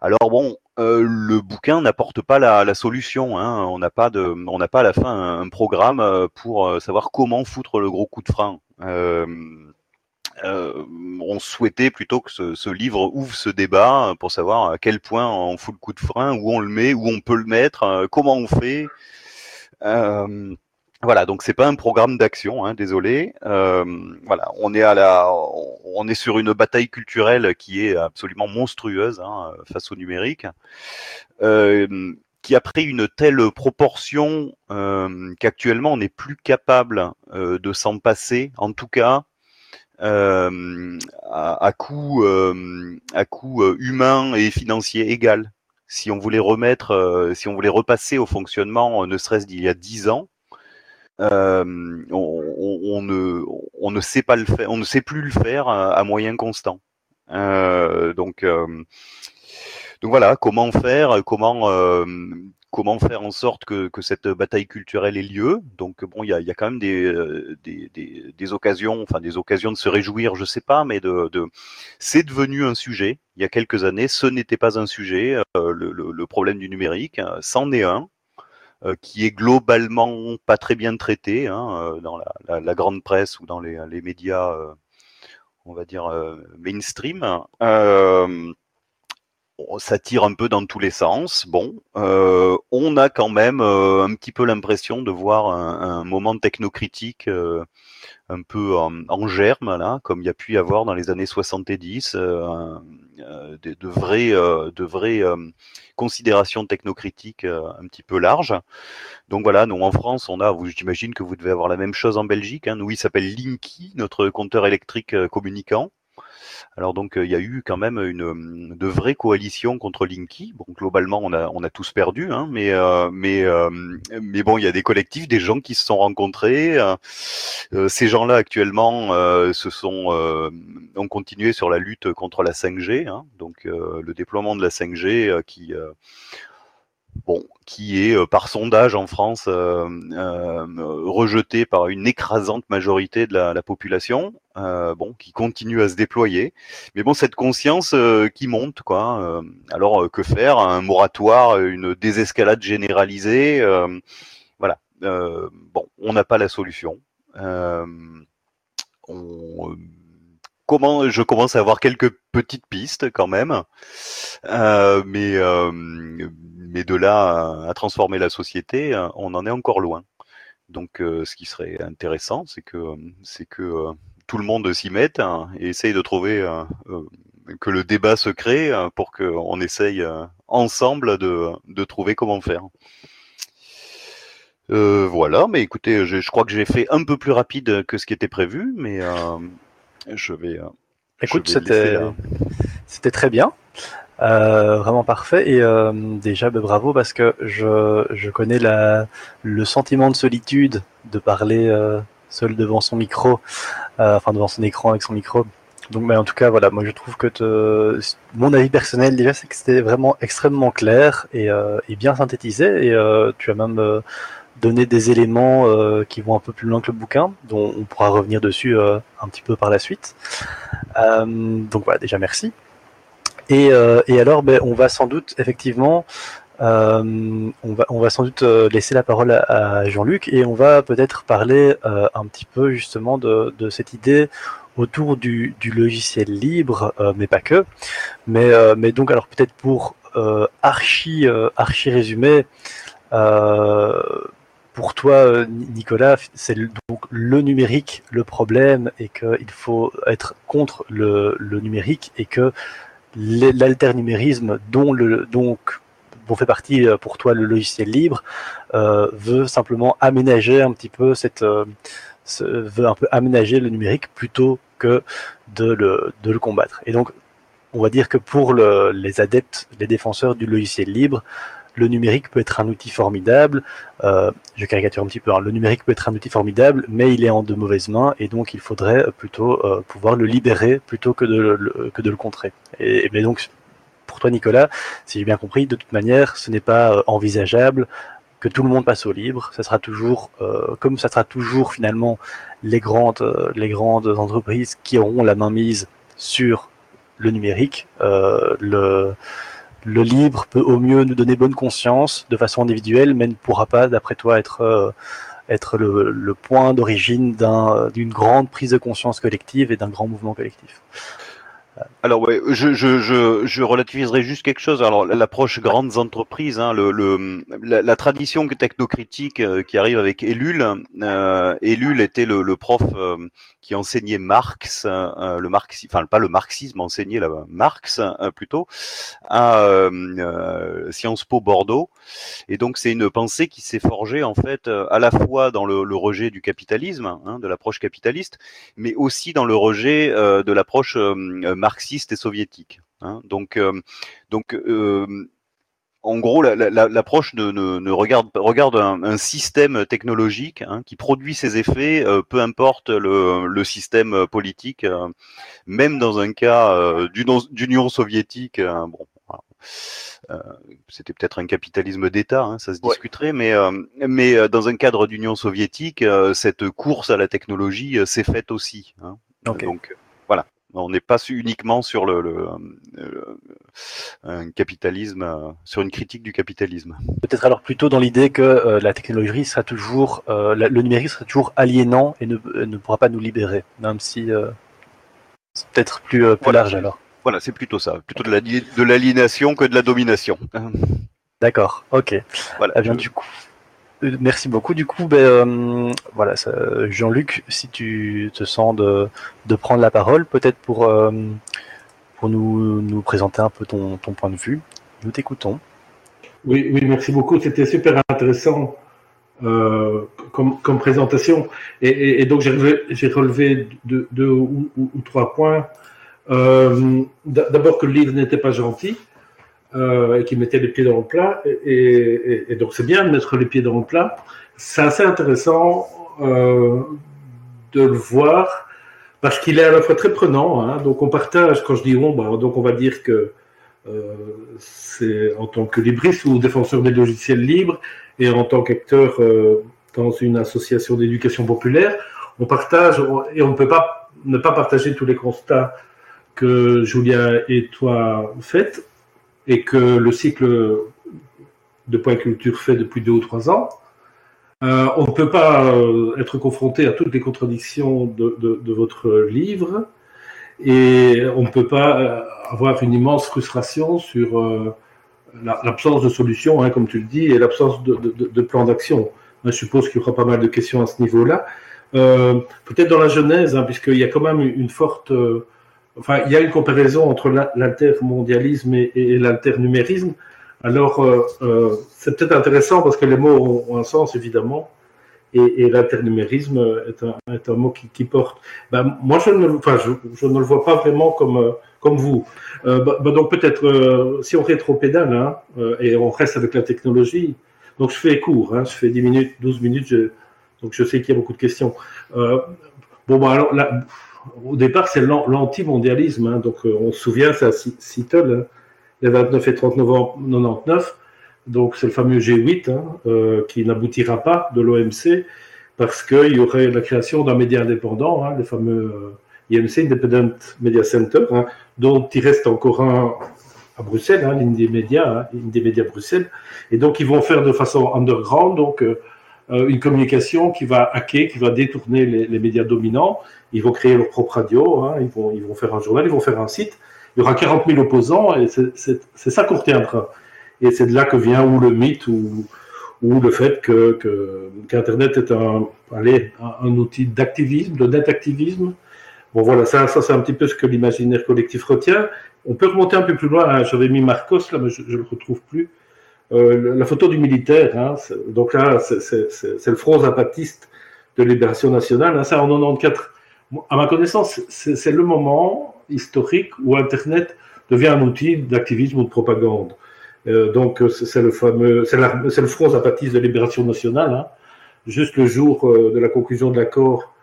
Alors bon, euh, le bouquin n'apporte pas la, la solution. Hein. On n'a pas de, on n'a pas à la fin un, un programme euh, pour euh, savoir comment foutre le gros coup de frein. Euh, euh, on souhaitait plutôt que ce, livre ouvre ce débat pour savoir à quel point on fout le coup de frein, où on le met, où on peut le mettre, euh, comment on fait. Euh, voilà, donc c'est pas un programme d'action, hein, désolé. voilà, on est à la, on est sur une bataille culturelle qui est absolument monstrueuse hein, face au numérique, qui a pris une telle proportion qu'actuellement on n'est plus capable de s'en passer. En tout cas, euh, à, à, coût, euh, à coût euh, humain et financier égal. si on voulait remettre, si on voulait repasser au fonctionnement, ne serait-ce d'il y a dix ans, on, on, ne, on ne sait pas le faire, on ne sait plus le faire à, à moyen constant. donc donc voilà, comment faire, comment euh, comment faire en sorte que, cette bataille culturelle ait lieu. Donc bon, il y a, quand même des, euh, des, occasions, enfin des occasions de se réjouir, je sais pas, mais c'est devenu un sujet. Il y a quelques années, ce n'était pas un sujet. Euh, le, problème du numérique, c'en est un. Euh, qui est globalement pas très bien traité hein, dans la, grande presse ou dans les médias, on va dire mainstream. Euh, ça tire un peu dans tous les sens. Bon, euh, on a quand même euh, un petit peu l'impression de voir un, un moment technocritique euh, un peu en, en, germe, là, comme il y a pu y avoir dans les années 70, euh, de, de vraies, de vraies considérations technocritiques un petit peu larges. Donc voilà, nous en France, on a, j'imagine que vous devez avoir la même chose en Belgique. Hein, nous, il s'appelle Linky, notre compteur électrique communicant. Alors donc il y a eu quand même une de vraies coalitions contre Linky. Bon, globalement on a on a tous perdu, hein, mais euh, mais euh, mais bon il y a des collectifs, des gens qui se sont rencontrés. Euh, ces gens-là actuellement se sont ont continué sur la lutte contre la 5G, hein, donc le déploiement de la 5G qui bon, qui est par sondage en France euh, euh, rejeté par une écrasante majorité de la, la population, euh, bon, qui continue à se déployer. Mais bon, cette conscience qui monte, quoi. alors que faire? Un moratoire, une désescalade généralisée, voilà. bon, on n'a pas la solution. On, comment je commence à avoir quelques petites pistes quand même, euh, mais euh, mais de là à, transformer la société, euh, on en est encore loin. Donc, ce qui serait intéressant, c'est que c'est que tout le monde s'y mette hein, et essaye de trouver que le débat se crée pour qu'on essaye ensemble de, de trouver comment faire. Voilà, mais écoutez, je, crois que j'ai fait un peu plus rapide que ce qui était prévu, mais je vais. Écoute, c'était c'était très bien. Euh, vraiment parfait et euh, déjà bah, bravo parce que je, je connais la, le sentiment de solitude de parler euh, seul devant son micro, euh, enfin devant son écran avec son micro. Donc mais en tout cas voilà, moi je trouve que te, mon avis personnel déjà c'est que c'était vraiment extrêmement clair et, euh, et bien synthétisé et tu as même donné des éléments qui vont un peu plus loin que le bouquin, dont on pourra revenir dessus un petit peu par la suite. donc voilà déjà merci. Et, euh, et alors, ben, on va sans doute effectivement, euh, on, va, on va sans doute euh, laisser la parole à, Jean-Luc et on va peut-être parler euh, un petit peu justement de, cette idée autour du, logiciel libre, euh, mais pas que. Mais, euh, mais donc, alors peut-être pour archi, archi résumé, pour toi, Nicolas, c'est donc le numérique le problème et qu'il faut être contre le, numérique et que l'alternumérisme dont donc fait partie euh, pour toi le logiciel libre euh, veut simplement aménager un petit peu cette euh, veut un peu aménager le numérique plutôt que de le, de le combattre. Et donc, on va dire que pour le, les adeptes, les défenseurs du logiciel libre, le numérique peut être un outil formidable. Euh, je caricature un petit peu. Hein. Le numérique peut être un outil formidable, mais il est en de mauvaises mains et donc il faudrait plutôt euh, pouvoir le libérer plutôt que de le, contrer. Et, donc, pour toi, Nicolas, si j'ai bien compris, de toute manière, ce n'est pas euh, envisageable que tout le monde passe au libre. Ça sera toujours, comme ça sera toujours finalement les grandes, les grandes entreprises qui auront la main mise sur le numérique. le le libre peut au mieux nous donner bonne conscience de façon individuelle, mais ne pourra pas, d'après toi, être, euh, être le, le point d'origine d'une grande prise de conscience collective et d'un grand mouvement collectif. Alors ouais, je, je, je, je, relativiserai juste quelque chose. Alors l'approche grandes entreprises, hein, le, le la, tradition technocritique euh, qui arrive avec Ellul. Euh, était le, le prof euh, qui enseignait Marx, euh, le marxisme, enfin pas le marxisme, enseignait Marx euh, plutôt à Sciences Po Bordeaux. Et donc c'est une pensée qui s'est forgée en fait à la fois dans le, le rejet du capitalisme, hein, de l'approche capitaliste, mais aussi dans le rejet de l'approche marxiste et soviétique. Hein. Donc, euh, donc euh, en gros, l'approche la, ne, ne, regarde, regarde un, système technologique hein, qui produit ses effets, euh, peu importe le, le système politique, euh, même dans un cas euh, d'Union soviétique. bon, c'était peut-être un capitalisme d'État, hein, ça se discuterait, mais, mais dans un cadre d'Union soviétique, cette course à la technologie s'est faite aussi. Hein. Donc. On n'est pas uniquement sur le, le, un capitalisme, euh, sur une critique du capitalisme. Peut-être alors plutôt dans l'idée que euh, la technologie sera toujours, euh, le numérique sera toujours aliénant et ne, ne pourra pas nous libérer, même si c'est peut-être plus, plus large alors. Voilà, c'est plutôt ça, plutôt de l'aliénation que de la domination. D'accord, ok. Voilà. Eh bien, du coup, euh, merci beaucoup. Du coup, ben, euh, voilà, Jean-Luc, si tu te sens de, prendre la parole, peut-être pour, euh, pour nous, nous présenter un peu ton, ton point de vue. Nous t'écoutons. Oui, oui, merci beaucoup. C'était super intéressant comme, comme, présentation. Et, donc, j'ai relevé, deux ou, ou, trois points. D'abord que le livre n'était pas gentil euh, et qui mettait les pieds dans le plat. Et, et, donc c'est bien de mettre les pieds dans le plat. C'est assez intéressant euh, de le voir parce qu'il est à la fois très prenant. Hein, donc on partage, quand je dis on, bah, donc on va dire que euh, c'est en tant que libriste ou défenseur des logiciels libres et en tant qu'acteur euh, dans une association d'éducation populaire, on partage et on ne peut pas ne pas partager tous les constats que Julien et toi faites et que le cycle de Point Culture fait depuis deux ou trois ans, euh, on ne peut pas euh, être confronté à toutes les contradictions de, votre livre et on ne peut pas euh, avoir une immense frustration sur l'absence de solution, hein, comme tu le dis, et l'absence de, de, plan d'action. Je suppose qu'il y aura pas mal de questions à ce niveau-là. Peut-être dans la genèse, hein, puisqu'il y a quand même une forte enfin, il y a une comparaison entre l'intermondialisme et, l'internumérisme. Alors, euh, euh, c'est peut-être intéressant parce que les mots ont, un sens, évidemment, et, l'internumérisme est un, mot qui, porte. Ben, moi, je ne, enfin, je, ne le vois pas vraiment comme, euh, comme vous. Ben, ben, donc, peut-être, si on rétro-pédale, hein, et on reste avec la technologie, donc je fais court, hein, je fais 10 minutes, 12 minutes, donc je sais qu'il y a beaucoup de questions. bon, ben, alors, là, au départ, c'est l'anti-mondialisme. Hein, donc, euh, on se souvient, c'est à Seattle, hein, les 29 et 30 novembre 99. Donc, c'est le fameux G8 hein, euh, qui n'aboutira pas de l'OMC parce qu'il y aurait la création d'un média indépendant, le fameux euh, IMC, Independent Media Center, dont il reste encore un à Bruxelles, l'Indie Media, Media Bruxelles. Et donc, ils vont faire de façon underground, donc une communication qui va hacker, qui va détourner les, médias dominants ils vont créer leur propre radio, hein, ils, vont, ils vont faire un journal, ils vont faire un site. Il y aura 40 000 opposants et c'est ça qu'on retiendra. Et c'est de là que vient ou le mythe ou, le fait que qu'Internet est un, un, outil d'activisme, de net activisme. Bon voilà, ça, ça c'est un petit peu ce que l'imaginaire collectif retient. On peut remonter un peu plus loin. Hein. J'avais mis Marcos là, mais je ne le retrouve plus. Euh, la photo du militaire. Hein, donc là, c'est le front zapatiste de libération nationale. Hein, ça en 94 à ma connaissance, c'est le moment historique où Internet devient un outil d'activisme ou de propagande. Euh, donc c'est le fameux, c'est le Front zapatiste de libération nationale. Hein. Juste le jour euh, de la conclusion de l'accord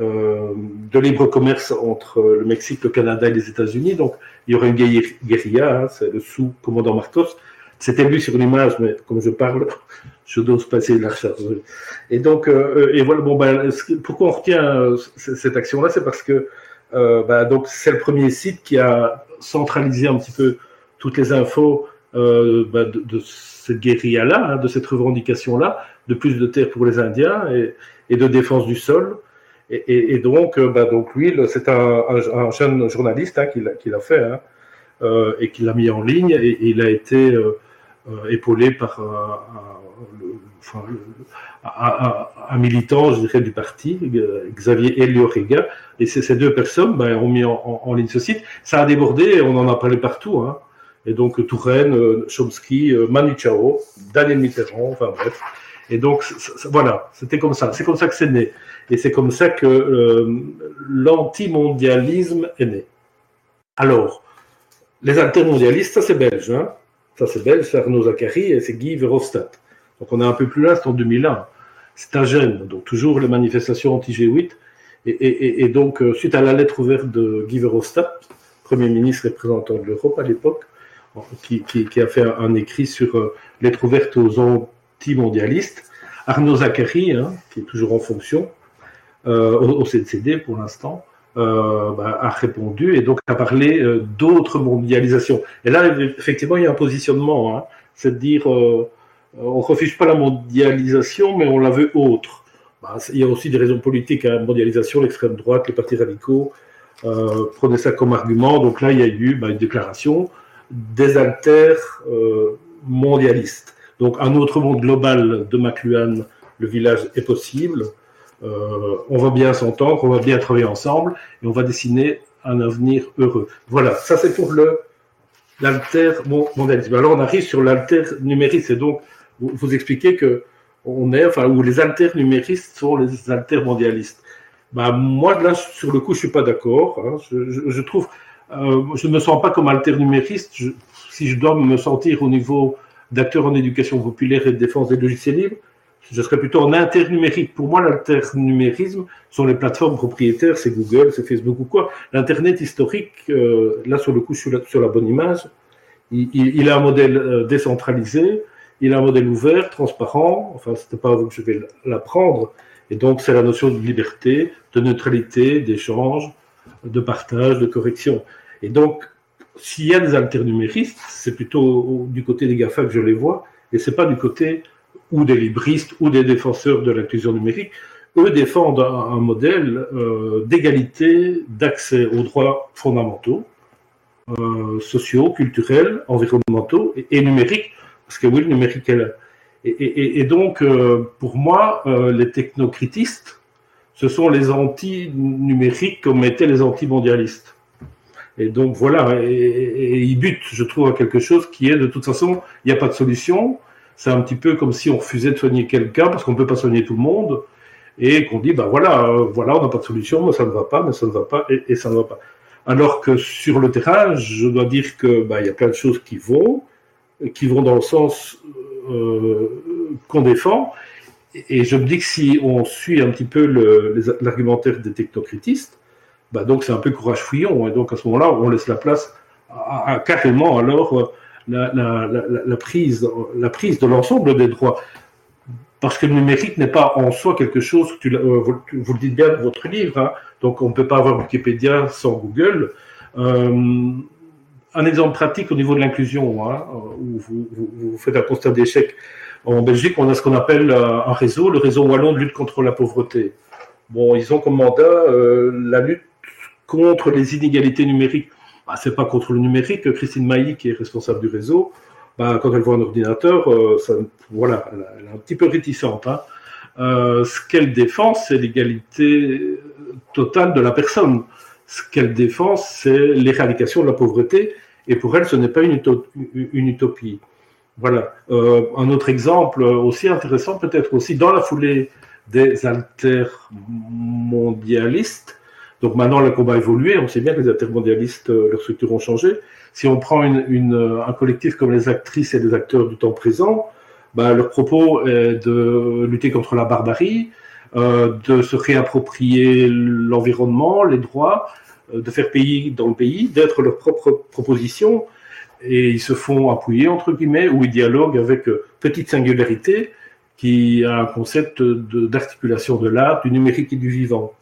euh, de libre commerce entre le Mexique, le Canada et les États-Unis. Donc il y aurait une guérilla, hein, c'est le sous-commandant Marcos. C'était lui sur l'image, mais comme je parle, je dois passer la recharge. Et donc, euh, et voilà, bon, ben, pourquoi on retient euh, cette action-là C'est parce que euh, ben, donc c'est le premier site qui a centralisé un petit peu toutes les infos euh, ben, de, de, cette guérilla-là, hein, de cette revendication-là, de plus de terres pour les Indiens et, de défense du sol. Et, donc, euh, ben, donc lui, c'est un, un, un, jeune journaliste hein, qui l'a fait hein, euh, et qui l'a mis en ligne et, il a été euh, épaulé par enfin, un, militant, je dirais, du parti, Xavier Eliorega, et ces deux personnes ben, ont mis en, ligne ce site. Ça a débordé, on en a parlé partout. Hein. Et donc Touraine, euh, Chomsky, euh, Manu Chao, Daniel Mitterrand, enfin bref. Et donc voilà, c'était comme ça. C'est comme ça que c'est né. Et c'est comme ça que euh, l'antimondialisme est né. Alors, les intermondialistes, ça c'est belge. Hein Ça, c'est belge, c'est Arnaud Zachary et c'est Guy Verhofstadt. Donc, on est un peu plus là, c'est en 2001. C'est un gène. Donc, toujours les manifestations anti-G8. Et, donc, euh, suite à la lettre ouverte de Guy Verhofstadt, Premier ministre représentant de l'Europe à l'époque, qui, a fait un, écrit sur euh, lettre ouverte aux anti-mondialistes, Arnaud Zachary, hein, qui est toujours en fonction, euh, au, CCD pour l'instant, euh, bah, a répondu et donc a parlé euh, d'autres mondialisations. Et là, effectivement, il y a un positionnement, hein, c'est de dire on refuse pas la mondialisation, mais on la veut autre. Bah, il y a aussi des raisons politiques, hein, mondialisation, l'extrême droite, les partis radicaux prenaient ça comme argument. Donc là, il y a eu bah, une déclaration des alters mondialistes. Donc un autre monde global de McLuhan, le village est possible. Euh, on va bien s'entendre, on va bien travailler ensemble et on va dessiner un avenir heureux. Voilà, ça c'est pour le l'alter mondialisme. Alors on arrive sur l'alter numériste et donc vous, expliquez que on est, enfin, où les alter numéristes sont les alter mondialistes. Bah, moi, là, sur le coup, je suis pas d'accord. Hein. Je, trouve, euh, je ne me sens pas comme alter numériste. si je dois me sentir au niveau d'acteur en éducation populaire et de défense des logiciels libres, je serais plutôt en internumérique. Pour moi, l'internumérisme sont les plateformes propriétaires, c'est Google, c'est Facebook ou quoi. L'Internet historique, euh, là, sur le coup, sur la, sur la bonne image, il, a un modèle euh, décentralisé, il a un modèle ouvert, transparent. Enfin, c'était pas à vous que je vais l'apprendre. Et donc, c'est la notion de liberté, de neutralité, d'échange, de partage, de correction. Et donc, s'il y a des alternuméristes, c'est plutôt du côté des GAFA que je les vois, et c'est pas du côté ou des libristes ou des défenseurs de l'inclusion numérique. Eux défendent un, modèle euh, d'égalité d'accès aux droits fondamentaux, euh, sociaux, culturels, environnementaux et, numériques, parce que oui, le numérique est là. Et, et donc, euh, pour moi, les technocritistes, ce sont les anti-numériques comme étaient les anti-mondialistes. Et donc voilà, et, ils butent, je trouve, à quelque chose qui est de toute façon, il n'y a pas de solution. C'est un petit peu comme si on refusait de soigner quelqu'un parce qu'on ne peut pas soigner tout le monde et qu'on dit, ben voilà, euh, voilà, on n'a pas de solution, mais ça ne va pas, mais ça ne va pas et, ça ne va pas. Alors que sur le terrain, je dois dire que ben, il y a plein de choses qui vont, qui vont dans le sens euh, qu'on défend. Et je me dis que si on suit un petit peu l'argumentaire des technocritistes, bah, donc c'est un peu courage fouillon. Et donc à ce moment-là, on laisse la place à, carrément alors la, prise, la prise de l'ensemble des droits. Parce que le numérique n'est pas en soi quelque chose, tu, euh, vous, le dites bien dans votre livre, hein. donc on ne peut pas avoir Wikipédia sans Google. Euh, un exemple pratique au niveau de l'inclusion, hein, où vous, vous, faites un constat d'échec. En Belgique, on a ce qu'on appelle euh, un réseau, le réseau wallon de lutte contre la pauvreté. Bon, ils ont comme mandat la lutte contre les inégalités numériques. Bah, c'est pas contre le numérique. Christine Mailly, qui est responsable du réseau, bah, quand elle voit un ordinateur, euh, voilà, elle, est un petit peu réticente. Hein. Euh, ce qu'elle défend, c'est l'égalité totale de la personne. Ce qu'elle défend, c'est l'éradication de la pauvreté. Et pour elle, ce n'est pas une, utopie. Voilà. Euh, un autre exemple aussi intéressant, peut-être aussi dans la foulée des altermondialistes, donc maintenant, le combat a évolué. On sait bien que les intermondialistes, euh, leurs structures ont changé. Si on prend euh, un collectif comme les actrices et les acteurs du temps présent, bah, leur propos est de lutter contre la barbarie, euh, de se réapproprier l'environnement, les droits, de faire pays dans le pays, d'être leurs propres propositions. Et ils se font appuyer, entre guillemets, ou ils dialoguent avec Petite Singularité, qui a un concept d'articulation de l'art, du numérique et du vivant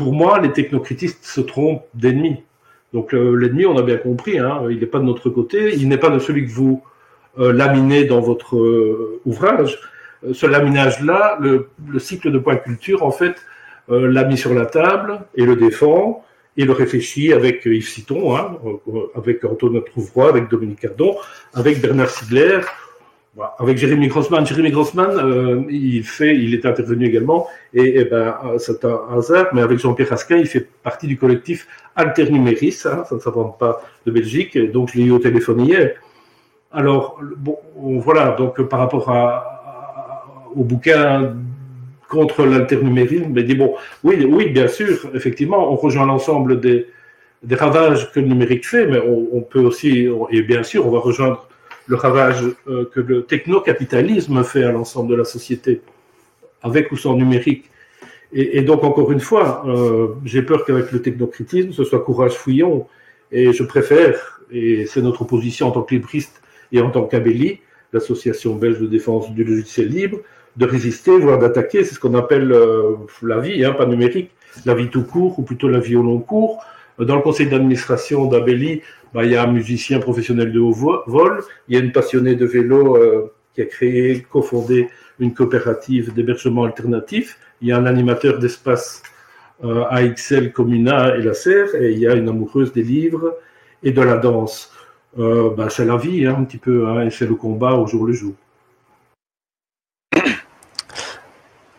pour moi, les technocritistes se trompent d'ennemi. Donc l'ennemi, on a bien compris, hein, il n'est pas de notre côté, il n'est pas de celui que vous euh, laminez dans votre euh, ouvrage. Euh, ce laminage-là, le, cycle de point culture, en fait, l'a mis sur la table et le défend et le réfléchit avec Yves Citon, hein, avec Antoine Trouvroy, avec Dominique Cardon, avec Bernard Sigler, avec Jérémy Grossman, Jérémy Grossman, euh, il fait, il est intervenu également, et, ben euh, c'est un hasard, mais avec Jean-Pierre Rasquin, il fait partie du collectif Alternuméris, hein, ça ne s'invente pas de Belgique, donc je l'ai eu au téléphone hier. Alors, bon, voilà, donc par rapport à, au bouquin contre l'alternumérisme, ben dit bon, oui, oui, bien sûr, effectivement, on rejoint l'ensemble des, des ravages que le numérique fait, mais on peut aussi, et bien sûr, on va rejoindre le ravage que le techno-capitalisme fait à l'ensemble de la société, avec ou sans numérique. Et, donc, encore une fois, j'ai peur qu'avec le technocritisme, ce soit courage fouillon. Et je préfère, et c'est notre position en tant que libriste et en tant qu'Abelli, l'association belge de défense du logiciel libre, de résister, voire d'attaquer. C'est ce qu'on appelle la vie, hein, pas numérique, la vie tout court, ou plutôt la vie au long cours. Dans le conseil d'administration d'Abelli, bah, il y a un musicien professionnel de haut vol, il y a une passionnée de vélo euh, qui a créé, cofondé une coopérative d'hébergement alternatif, il y a un animateur d'espace euh, AXL, Comuna et la Serre, et il y a une amoureuse des livres et de la danse. Euh, bah, c'est la vie, hein, un petit peu, hein, et c'est le combat au jour le jour.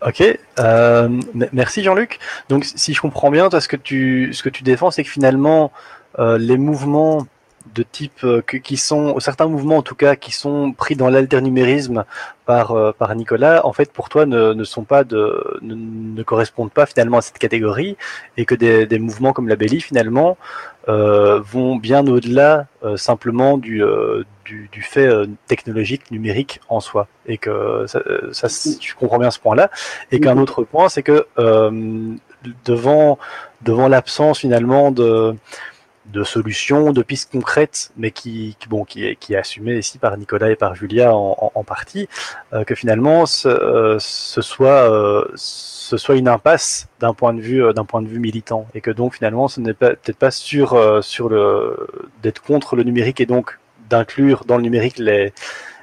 Ok, euh, merci Jean-Luc. Donc si je comprends bien, ce que tu défends, c'est que finalement les mouvements de type euh, qui sont certains mouvements en tout cas qui sont pris dans l'alternumérisme par euh, par Nicolas en fait pour toi ne, ne sont pas de ne, ne, correspondent pas finalement à cette catégorie et que des, des mouvements comme la Belli finalement euh, vont bien au-delà euh, simplement du, du, du fait technologique numérique en soi. Et que ça, ça je comprends bien ce point-là. Et qu'un autre point c'est que devant devant l'absence finalement de de solutions, de pistes concrètes, mais qui, bon, qui est, qui est assumé ici par Nicolas et par Julia en, en, en partie, euh, que finalement ce, euh, ce soit euh, ce soit une impasse d'un point de vue d'un point de vue militant, et que donc finalement ce n'est peut-être pas sur sur le d'être contre le numérique et donc d'inclure dans le numérique les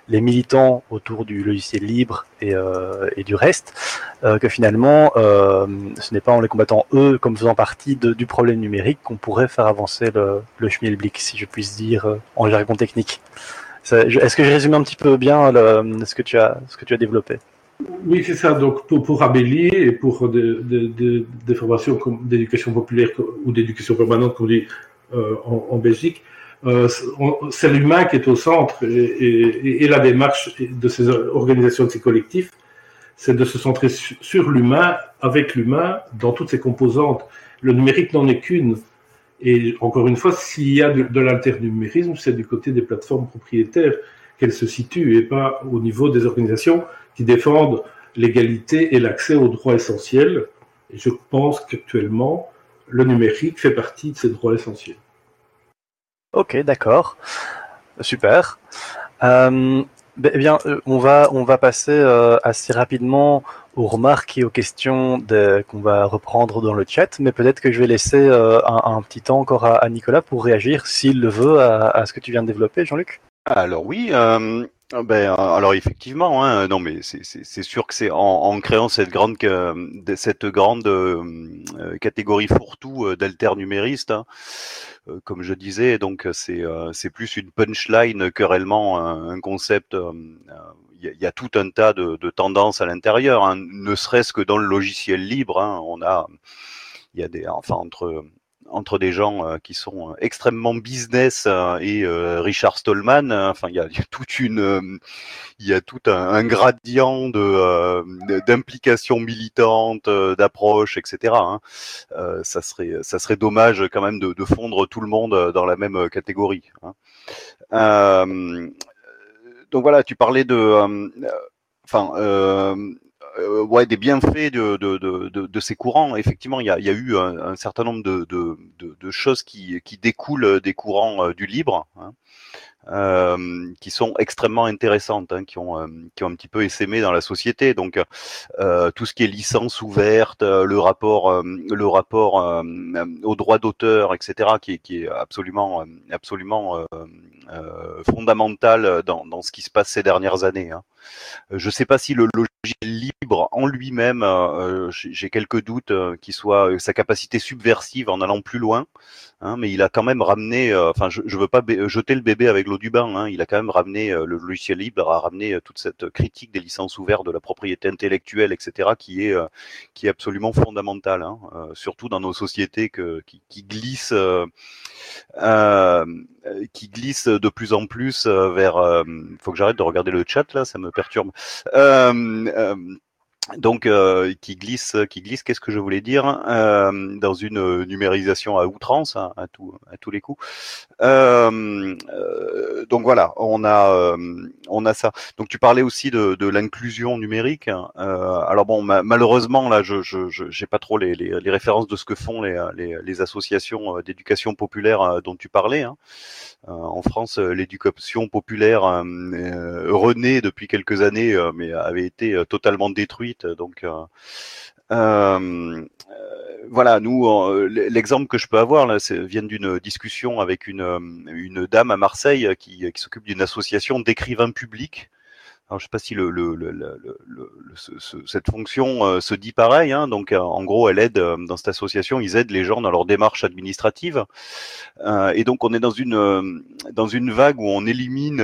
les militants autour du logiciel libre et, euh, du reste, euh, que finalement, euh, ce n'est pas en les combattant eux comme faisant partie du problème numérique qu'on pourrait faire avancer le, le schmilblick, si je puisse dire en jargon technique. Est-ce que j'ai résumé un petit peu bien ce, que tu as, développé? Oui, c'est ça. Donc, pour, pour Abelli et pour des, formations d'éducation populaire ou d'éducation permanente, comme on dit en Belgique, euh, c'est l'humain qui est au centre et, la démarche de ces organisations, de ces collectifs, c'est de se centrer sur l'humain, avec l'humain, dans toutes ses composantes. Le numérique n'en est qu'une. Et encore une fois, s'il y a de, de l'alternumérisme, c'est du côté des plateformes propriétaires qu'elle se situe et pas au niveau des organisations qui défendent l'égalité et l'accès aux droits essentiels. Et je pense qu'actuellement, le numérique fait partie de ces droits essentiels. Ok, d'accord. Super. Euh, ben, eh bien, euh, on va, on va passer euh, assez rapidement aux remarques et aux questions qu'on va reprendre dans le chat, mais peut-être que je vais laisser euh, un, petit temps encore à, Nicolas pour réagir, s'il le veut, à, à, ce que tu viens de développer, Jean-Luc. Alors oui, euh, ben alors effectivement, hein, non mais c'est sûr que c'est en, en, créant cette grande cette grande euh, catégorie fourre-tout d'alternuméristes. Hein, euh, comme je disais, donc euh, c'est euh, c'est plus une punchline que réellement un, un concept. Il y, y, a tout un tas de, de tendances à l'intérieur, hein, ne serait-ce que dans le logiciel libre. Hein, on a, il y a des, enfin entre entre des gens euh, qui sont extrêmement business euh, et euh, Richard Stallman. Enfin, il y a, toute une, il y a tout un, gradient de d'implication militante, d'approche, etc. Hein. ça serait, ça serait dommage quand même de, fondre tout le monde dans la même catégorie. Hein. donc voilà, tu parlais de, enfin euh, ouais, des bienfaits de, de, de, de, ces courants. Effectivement, il y a, y a eu un, certain nombre de, choses qui, qui découlent des courants euh, du libre. Hein. Euh, qui sont extrêmement intéressantes, hein, qui, ont, euh, qui ont un petit peu essaimé dans la société. Donc euh, tout ce qui est licence ouverte, euh, le rapport, le rapport au droit d'auteur, etc., qui, qui, est absolument, absolument fondamental dans, dans, ce qui se passe ces dernières années. Hein. Je ne sais pas si le logiciel libre en lui-même, j'ai quelques doutes qu'il soit sa capacité subversive en allant plus loin. Hein, mais il a quand même ramené, euh, enfin, je, je veux pas jeter le bébé avec l'eau du bain. Hein, il a quand même ramené euh, le logiciel libre, a ramené euh, toute cette critique des licences ouvertes, de la propriété intellectuelle, etc., qui est qui est absolument fondamentale, hein, surtout dans nos sociétés qui, qui glissent, qui glissent de plus en plus vers. Il faut que j'arrête de regarder le chat là, ça me perturbe donc euh, qui glisse, qui glisse. Qu'est-ce que je voulais dire euh, dans une numérisation à outrance, hein, à, tout, à tous les coups. Euh, donc voilà, on a, on a ça. Donc tu parlais aussi de, l'inclusion numérique. Hein. alors bon, malheureusement là, je, je, j'ai pas trop les, références de ce que font les associations d'éducation populaire dont tu parlais. Hein. en France, l'éducation populaire renaît depuis quelques années, mais avait été totalement détruite donc, euh, euh, voilà, nous, l'exemple que je peux avoir vient d'une discussion avec une, une dame à Marseille qui, qui s'occupe d'une association d'écrivains publics alors, je sais pas si le, le, le, le cette fonction euh, se dit pareil. Hein, donc, euh, en gros, elle aide euh, dans cette association, ils aident les gens dans leur démarche administrative. et donc, on est dans une dans une vague où on élimine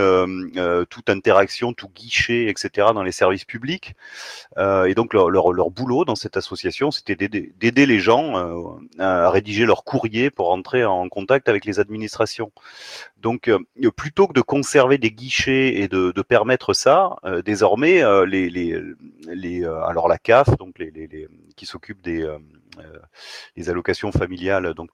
toute interaction, tout guichet, etc. dans les services publics. et donc, leur, leur, leur, boulot dans cette association, c'était d'aider les gens à rédiger leur courrier pour entrer en contact avec les administrations. Donc, plutôt que de conserver des guichets et de, de permettre ça, euh, désormais, euh, les, les, les, euh, alors la CAF, donc les, les qui s'occupe des les allocations familiales, donc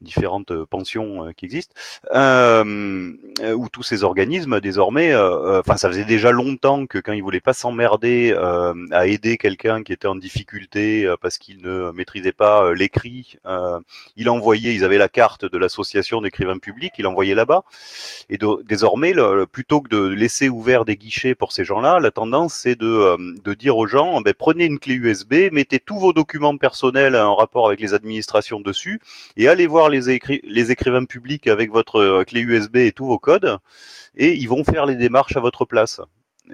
différentes euh, pensions euh, qui existent, euh, où tous ces organismes désormais, enfin ça faisait déjà longtemps que quand ils voulaient pas s'emmerder à aider quelqu'un qui était en difficulté parce qu'il ne maîtrisait pas l'écrit, il envoyait, ils avaient la carte de l'association d'écrivains publics, il envoyait là-bas. Et désormais, le, plutôt que de laisser ouvert des guichets pour ces gens-là, la tendance c'est de, de dire aux gens, ben, prenez une clé USB, mettez tous vos documents personnels en rapport avec les administrations dessus et allez voir les, écrivains publics avec votre euh, clé USB et tous vos codes, et ils vont faire les démarches à votre place.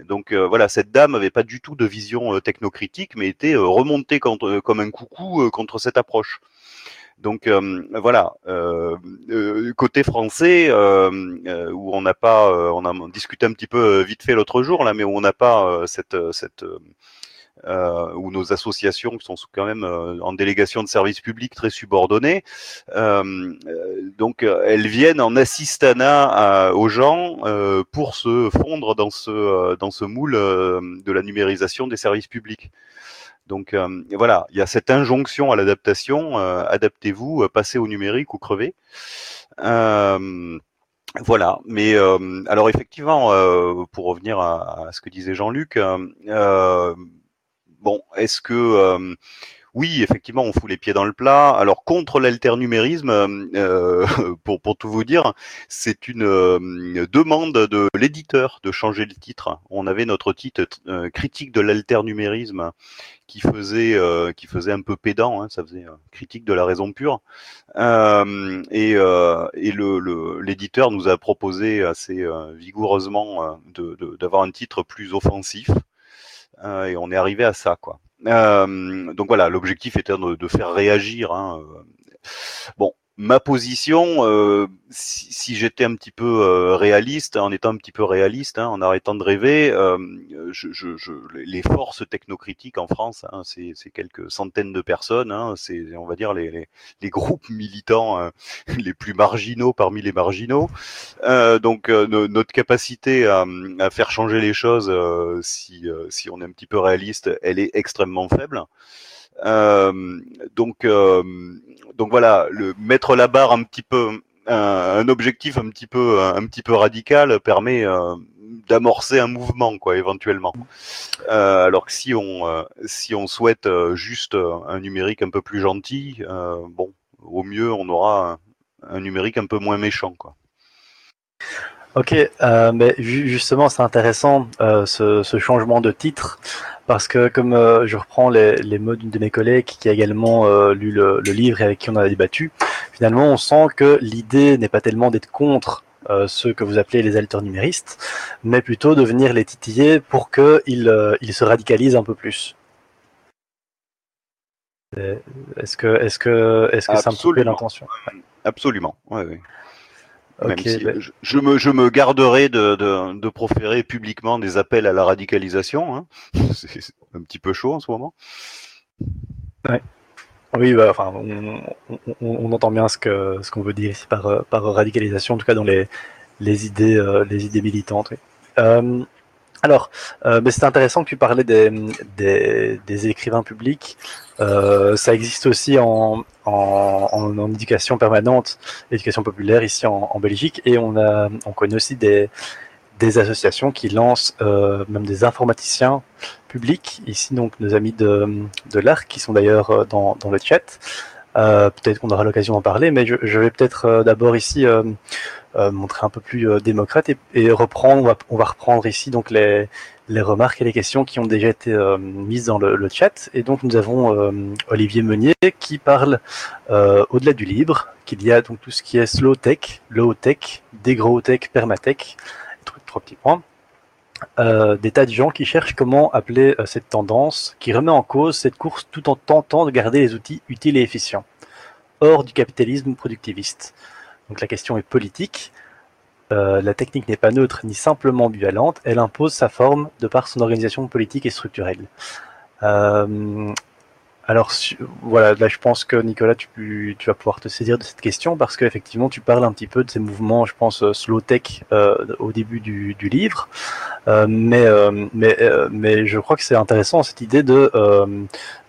Donc euh, voilà, cette dame n'avait pas du tout de vision euh, technocritique, mais était remontée contre, comme un coucou contre cette approche. Donc voilà, côté français, où on n'a pas, on a discuté un petit peu vite fait l'autre jour là, mais où on n'a pas cette euh, ou nos associations qui sont quand même euh, en délégation de services publics très subordonnés. Euh, donc elles viennent en assistanat aux gens pour se fondre dans ce dans ce moule de la numérisation des services publics. Donc voilà, il y a cette injonction à l'adaptation. Adaptez-vous, passez au numérique ou crevez. Voilà, mais alors effectivement, pour revenir à, à, ce que disait Jean-Luc, bon, est-ce que euh, oui, effectivement, on fout les pieds dans le plat. Alors contre l'alternumérisme, euh, pour, pour tout vous dire, c'est une euh, demande de l'éditeur de changer le titre. On avait notre titre critique de l'alternumérisme qui faisait qui faisait un peu pédant, hein, ça faisait critique de la raison pure. et et le l'éditeur nous a proposé assez vigoureusement de d'avoir un titre plus offensif. Euh, et on est arrivé à ça, quoi. Euh, donc voilà, l'objectif était de, faire réagir. Hein, euh. Bon, ma position, euh, si, si j'étais un petit peu euh, réaliste, en étant un petit peu réaliste, hein, en arrêtant de rêver, euh, je, je, je, les forces technocritiques en France, hein, c'est quelques centaines de personnes, hein, c'est on va dire les, les, les groupes militants hein, les plus marginaux parmi les marginaux. donc notre capacité à, à, faire changer les choses, si, si on est un petit peu réaliste, elle est extrêmement faible. Euh, donc, euh, donc voilà, le, mettre la barre un petit peu, un, objectif un petit peu, un, petit peu radical permet euh, d'amorcer un mouvement, quoi, éventuellement. Alors que si on, si on souhaite juste un numérique un peu plus gentil, bon, au mieux on aura un, un, numérique un peu moins méchant, quoi. Ok, euh, mais justement, c'est intéressant euh, ce, ce, changement de titre parce que comme euh, je reprends les, les, mots d'une de mes collègues qui a également euh, lu le, le, livre et avec qui on a débattu, finalement, on sent que l'idée n'est pas tellement d'être contre euh, ceux que vous appelez les alternuméristes, mais plutôt de venir les titiller pour qu'ils ils se radicalisent un peu plus. Est-ce que, est-ce que, est-ce que ça me l'intention? Absolument, oui, Okay, ben... je, me, je me garderai de, de, de, proférer publiquement des appels à la radicalisation. Hein. C'est un petit peu chaud en ce moment. Ouais. Oui, bah, enfin, on, on, on, entend bien ce que ce qu'on veut dire ici par, par radicalisation, en tout cas dans les, les idées euh, les idées militantes. Oui. Euh, Alors, euh, mais c'est intéressant que tu parlais des, des, des écrivains publics. Euh, ça existe aussi en, en, en, éducation permanente, éducation populaire ici en, en, Belgique, et on a, on connaît aussi des, des associations qui lancent euh, même des informaticiens publics. Ici, donc, nos amis de, de l'ARC, qui sont d'ailleurs euh, dans, dans le chat. Euh, peut-être qu'on aura l'occasion d'en parler, mais je, je vais peut-être euh, d'abord ici euh, montrer un peu plus démocrate et, et reprendre. On va, on va, reprendre ici donc les, les remarques et les questions qui ont déjà été mises dans le, le, chat. Et donc nous avons Olivier Meunier qui parle au-delà du libre, qu'il y a donc tout ce qui est slow tech, low tech, dégro tech, permatech, trois petits points. Euh, des tas de gens qui cherchent comment appeler euh, cette tendance qui remet en cause cette course tout en tentant de garder les outils utiles et efficients, hors du capitalisme productiviste. Donc la question est politique. Euh, la technique n'est pas neutre ni simplement bivalente, elle impose sa forme de par son organisation politique et structurelle. Alors voilà, là je pense que Nicolas, tu, vas pouvoir te saisir de cette question parce qu'effectivement tu parles un petit peu de ces mouvements, je pense, euh, slow tech euh, au début du, livre, euh, mais, je crois que c'est intéressant cette idée de,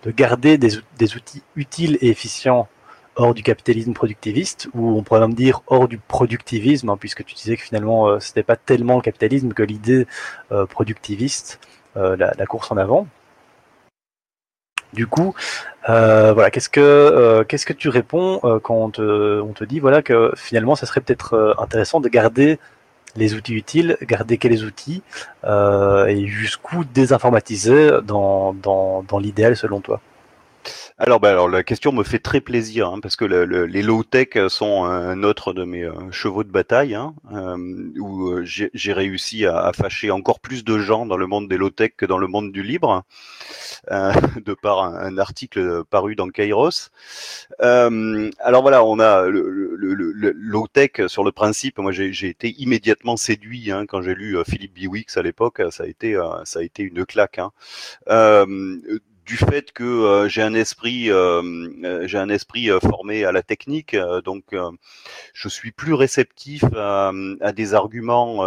de garder des, outils utiles et efficients hors du capitalisme productiviste, ou on pourrait même dire hors du productivisme, hein, puisque tu disais que finalement euh, c'était pas tellement le capitalisme que l'idée productiviste, la course en avant. Du coup, euh, voilà, qu'est-ce que euh, qu'est-ce que tu réponds euh, quand on te, on te dit voilà que finalement, ça serait peut-être intéressant de garder les outils utiles, garder quels outils et jusqu'où désinformatiser dans, dans, dans l'idéal selon toi? Alors, ben, alors, la question me fait très plaisir hein, parce que le, le, les low-tech sont un autre de mes euh, chevaux de bataille, hein, euh, où euh, j'ai réussi à, fâcher encore plus de gens dans le monde des low-tech que dans le monde du libre, euh, de par un, article paru dans Kairos. Alors voilà, on a le, low-tech sur le principe. Moi, j'ai été immédiatement séduit hein, quand j'ai lu Philippe Biwix à l'époque. Ça a été, ça a été une claque. Hein du fait que euh, j'ai un esprit, euh, euh j'ai un esprit euh, formé à la technique, euh, donc je suis plus réceptif à, à des arguments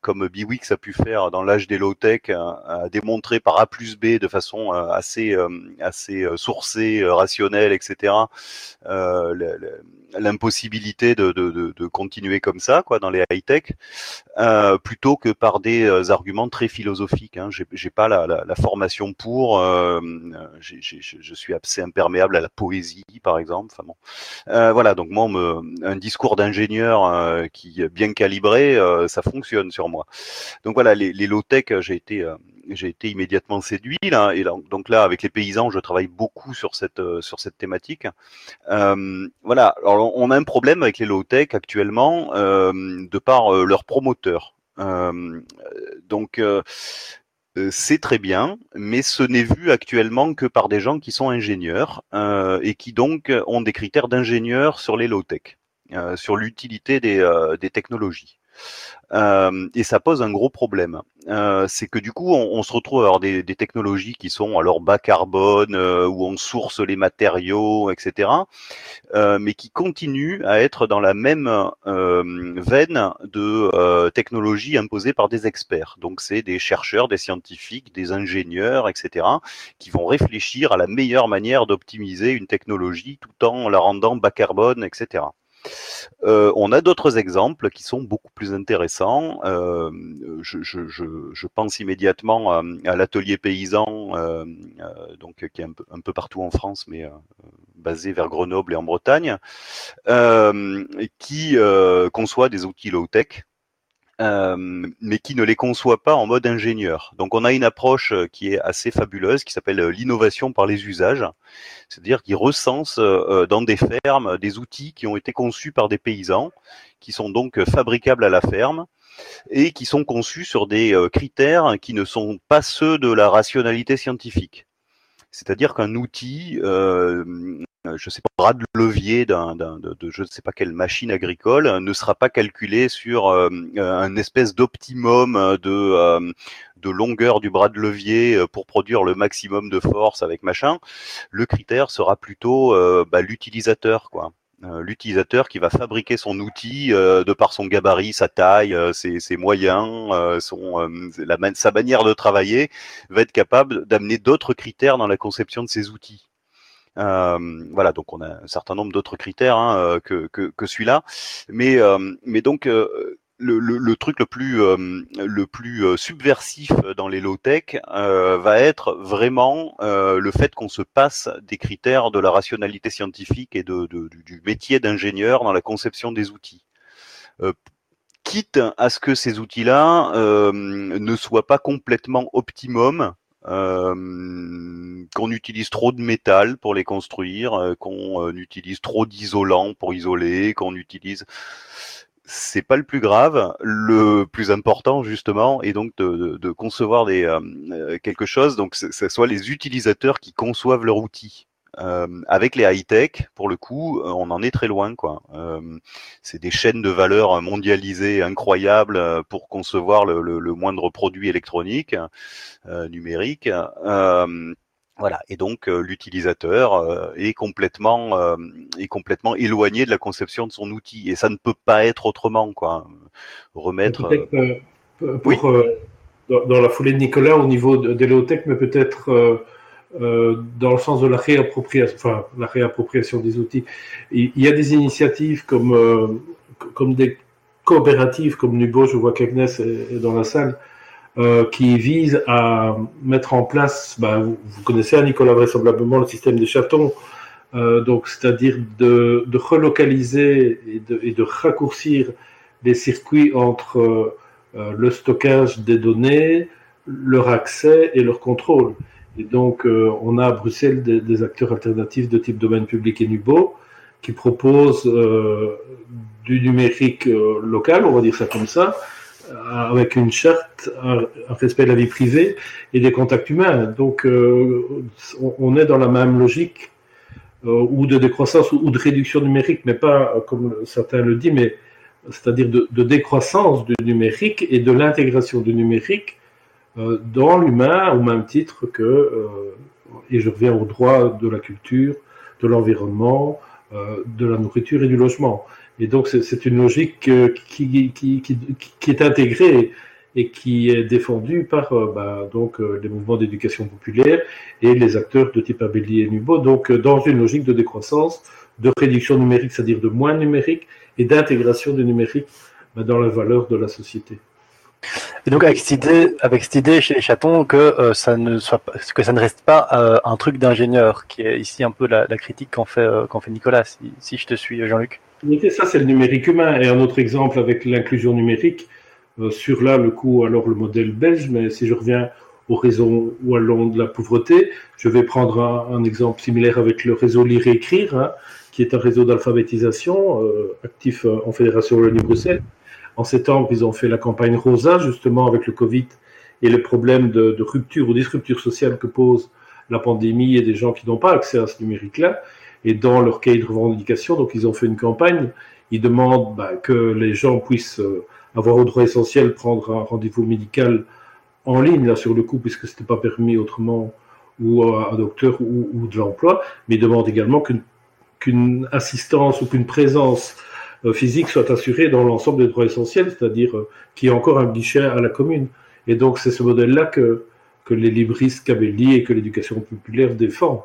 comme Biwix a pu faire dans l'âge des low tech, à démontrer par A plus B de façon assez assez sourcée, rationnelle, etc. l'impossibilité de, de, de, de, continuer comme ça, quoi, dans les high tech, plutôt que par des arguments très philosophiques. Hein. J'ai pas la, la, la, formation pour. Euh, j ai, je suis assez imperméable à la poésie, par exemple. Enfin bon, euh, voilà. Donc moi, un discours d'ingénieur euh, qui bien calibré, euh, ça fonctionne sur moi. Donc voilà, les, les low tech, j'ai été euh, j'ai été immédiatement séduit et donc là avec les paysans je travaille beaucoup sur cette euh, sur cette thématique euh, voilà alors on a un problème avec les low tech actuellement euh, de par leurs promoteurs donc euh, c'est très bien, mais ce n'est vu actuellement que par des gens qui sont ingénieurs euh, et qui donc ont des critères d'ingénieurs sur les low-tech, euh, sur l'utilité euh, des, technologies. Euh, et ça pose un gros problème. Euh, c'est que du coup, on, se retrouve à avoir des, technologies qui sont alors bas carbone, euh, où on source les matériaux, etc., mais qui continuent à être dans la même veine de technologies imposées par des experts. Donc, c'est des chercheurs, des scientifiques, des ingénieurs, etc., qui vont réfléchir à la meilleure manière d'optimiser une technologie tout en la rendant bas carbone, etc. Euh, on a d'autres exemples qui sont beaucoup plus intéressants. Euh, je, pense immédiatement à, l'atelier paysan, euh, donc qui est un peu, un peu, partout en France, mais basé vers Grenoble et en Bretagne, qui conçoit des outils low-tech euh, mais qui ne les conçoit pas en mode ingénieur. Donc on a une approche euh, qui est assez fabuleuse, qui s'appelle euh, l'innovation par les usages, c'est-à-dire qu'il recense dans des fermes des outils qui ont été conçus par des paysans, qui sont donc fabricables à la ferme et qui sont conçus sur des critères qui ne sont pas ceux de la rationalité scientifique. C'est-à-dire qu'un outil, euh, je sais pas, bras de levier d'un, de, je ne sais pas quelle machine agricole ne sera pas calculé sur euh, un espèce d'optimum de, euh, de longueur du bras de levier euh, pour produire le maximum de force avec machin. Le critère sera plutôt euh, bah, l'utilisateur, quoi. l'utilisateur qui va fabriquer son outil de par son gabarit, sa taille, ses, ses, moyens, son, la, sa manière de travailler, va être capable d'amener d'autres critères dans la conception de ses outils. Euh, voilà, donc on a un certain nombre d'autres critères hein, que, que, que celui-là, mais, mais donc le, le, le, truc le plus, euh, le plus euh, subversif dans les low-tech euh, va être vraiment le fait qu'on se passe des critères de la rationalité scientifique et de, de du métier d'ingénieur dans la conception des outils. quitte à ce que ces outils-là ne soient pas complètement optimum, qu'on utilise trop de métal pour les construire, qu'on utilise trop d'isolants pour isoler, qu'on utilise c'est pas le plus grave. Le plus important, justement, est donc de, concevoir des, euh, euh, quelque chose, donc que ce soit les utilisateurs qui conçoivent leur outil. Euh, avec les high-tech, pour le coup, on en est très loin. quoi. c'est des chaînes de valeur mondialisées incroyables pour concevoir le, le, le moindre produit électronique, numérique. Voilà, et donc euh, l'utilisateur euh, est complètement euh, est complètement éloigné de la conception de son outil, et ça ne peut pas être autrement, quoi. Remettre. Pour, dans, la foulée de Nicolas, au niveau de, l'EOTech, mais peut-être dans le sens de la réappropriation, des outils. Il, y a des initiatives comme comme des coopératives comme Nubo, je vois qu'Agnès est dans la salle, euh, qui vise à mettre en place, ben, vous, connaissez, hein, Nicolas, vraisemblablement, le système des chatons, euh, donc c'est-à-dire de, relocaliser et de, raccourcir les circuits entre euh, le stockage des données, leur accès et leur contrôle. Et donc, euh, on a à Bruxelles des, acteurs alternatifs de type domaine public et NUBO qui proposent euh, du numérique local, on va dire ça comme ça, euh, avec une charte, un, respect de la vie privée et des contacts humains. Donc, euh, on, est dans la même logique euh, ou de décroissance ou, de réduction numérique, mais pas comme certains le disent, mais c'est-à-dire de, décroissance du numérique et de l'intégration du numérique dans l'humain au même titre que, et je reviens au droit de la culture, de l'environnement, de la nourriture et du logement. Et donc, c'est une logique euh, qui, qui, qui, qui, est intégrée et qui est défendue par euh, bah, donc, euh, les mouvements d'éducation populaire et les acteurs de type Abelli et Nubo, donc dans une logique de décroissance, de réduction numérique, c'est-à-dire de moins numérique, et d'intégration du numérique bah, dans la valeur de la société. Et donc avec cette idée, avec cette idée chez les chatons que ça ne soit que ça ne reste pas un truc d'ingénieur, qui est ici un peu la, critique qu'en fait qu'en fait Nicolas, si, je te suis Jean-Luc ça, c'est le numérique humain. Et un autre exemple avec l'inclusion numérique, euh, sur là, le coup, alors le modèle belge, mais si je reviens au réseau wallon de la pauvreté, je vais prendre un, exemple similaire avec le réseau Lire et Écrire, hein, qui est un réseau d'alphabétisation euh, actif euh, en Fédération Wallonie-Bruxelles. En septembre, ils ont fait la campagne Rosa, justement, avec le Covid et le problème de, rupture ou disrupture sociale que pose la pandémie et des gens qui n'ont pas accès à ce numérique-là et dans leur cahier de revendication. Donc, ils ont fait une campagne. Ils demandent bah, que les gens puissent euh, avoir au droit essentiel prendre un rendez-vous médical en ligne, là, sur le coup, puisque ce n'était pas permis autrement, ou à un docteur ou, de l'emploi. Mais ils demandent également qu'une assistance ou qu'une présence physique soit assurée dans l'ensemble des droits essentiels, c'est-à-dire euh, qu'il y ait encore un guichet à la commune. Et donc, c'est ce modèle-là que, les libristes Cabelli et que l'éducation populaire défendent.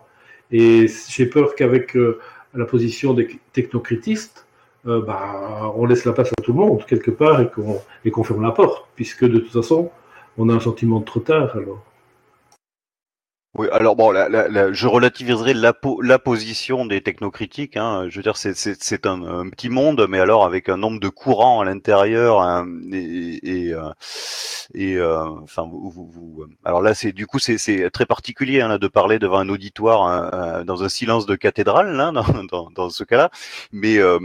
Et j'ai peur qu'avec euh, la position des technocritistes, euh, bah, on laisse la place à tout le monde quelque part et qu'on et qu'on ferme la porte, puisque de toute façon, on a un sentiment de trop tard alors. Oui, alors bon, je relativiserai la, position des technocritiques. Hein. Je veux dire, c'est un, un, petit monde, mais alors avec un nombre de courants à l'intérieur hein, et, et, euh, euh, enfin, vous, vous, alors là, c'est du coup, c'est très particulier hein, de parler devant un auditoire hein, euh, dans un silence de cathédrale, là, dans, dans, ce cas-là. Mais euh,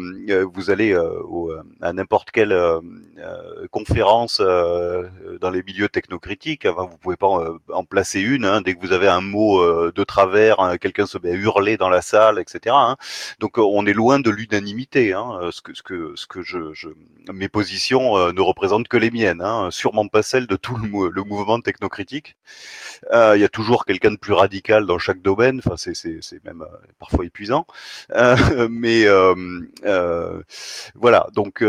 vous allez au, à n'importe quelle conférence dans les milieux technocritiques, vous pouvez pas en, en placer une. Hein, dès que vous avez un mot de travers, hein, quelqu'un se met à hurler dans la salle, etc. Hein. Donc on est loin de l'unanimité. Hein. Ce que ce que ce que je, je mes positions ne représentent que les miennes, hein, sûrement pas celles de tout le, le mouvement technocritique. Il y a toujours quelqu'un de plus radical dans chaque domaine. Enfin, c'est c'est même parfois épuisant. mais voilà. Donc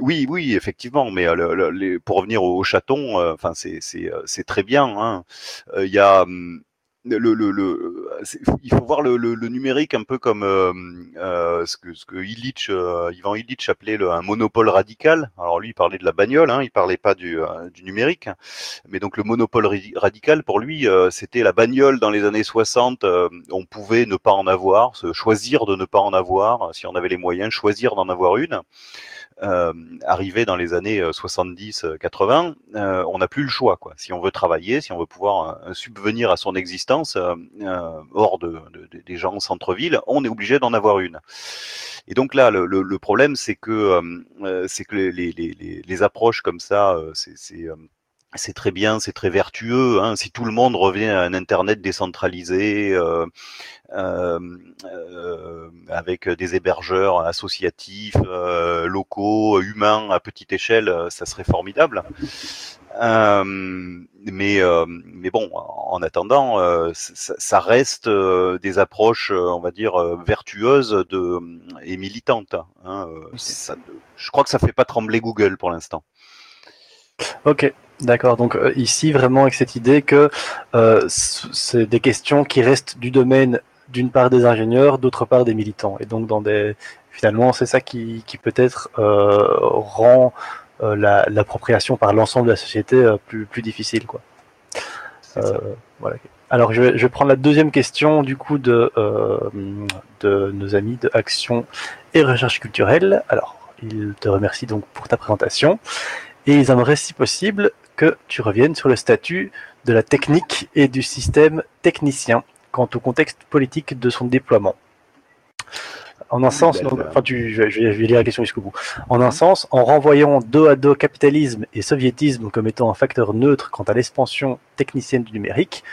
oui, oui, effectivement. Mais le, pour revenir au, chaton, enfin c'est c'est très bien. Hein. Il y a hum, le, le, le, il faut voir le, le, numérique un peu comme euh, euh, ce que, ce que Illich, euh, Ivan Illich appelait le, un monopole radical. Alors lui, il parlait de la bagnole, hein, il parlait pas du, du numérique. Mais donc le monopole radical, pour lui, c'était la bagnole dans les années 60. on pouvait ne pas en avoir, se choisir de ne pas en avoir, si on avait les moyens, choisir d'en avoir une euh, arrivé dans les années 70-80, euh, euh, on n'a plus le choix. Quoi. Si on veut travailler, si on veut pouvoir euh, subvenir à son existence hors de, de, des gens en centre-ville, on est obligé d'en avoir une. Et donc là, le, le, le problème, c'est que c'est que les, les, les, les, approches comme ça, c'est c'est très bien, c'est très vertueux. Hein. Si tout le monde revient à un Internet décentralisé, euh, euh, euh, avec des hébergeurs associatifs, euh, locaux, humains, à petite échelle, ça serait formidable. Euh, mais, mais bon, en attendant, ça, ça, reste des approches, on va dire, vertueuses de, et militantes. Hein. Ça, je crois que ça fait pas trembler Google pour l'instant. Ok, D'accord, donc euh, ici vraiment avec cette idée que euh, c'est des questions qui restent du domaine d'une part des ingénieurs, d'autre part des militants. Et donc dans des finalement c'est ça qui, qui peut-être euh, rend euh, l'appropriation par l'ensemble de la société euh, plus, plus difficile. Quoi. voilà. Alors je vais, je vais, prendre la deuxième question du coup de, de nos amis de Action et Recherche culturelle. Alors, ils te remercient donc pour ta présentation et ils aimeraient si possible que tu reviennes sur le statut de la technique et du système technicien quant au contexte politique de son déploiement. En un sens, donc, enfin, tu, je, vais, lire la question jusqu'au bout. En un mhm. sens, en renvoyant dos à dos capitalisme et soviétisme comme étant un facteur neutre quant à l'expansion technicienne du numérique,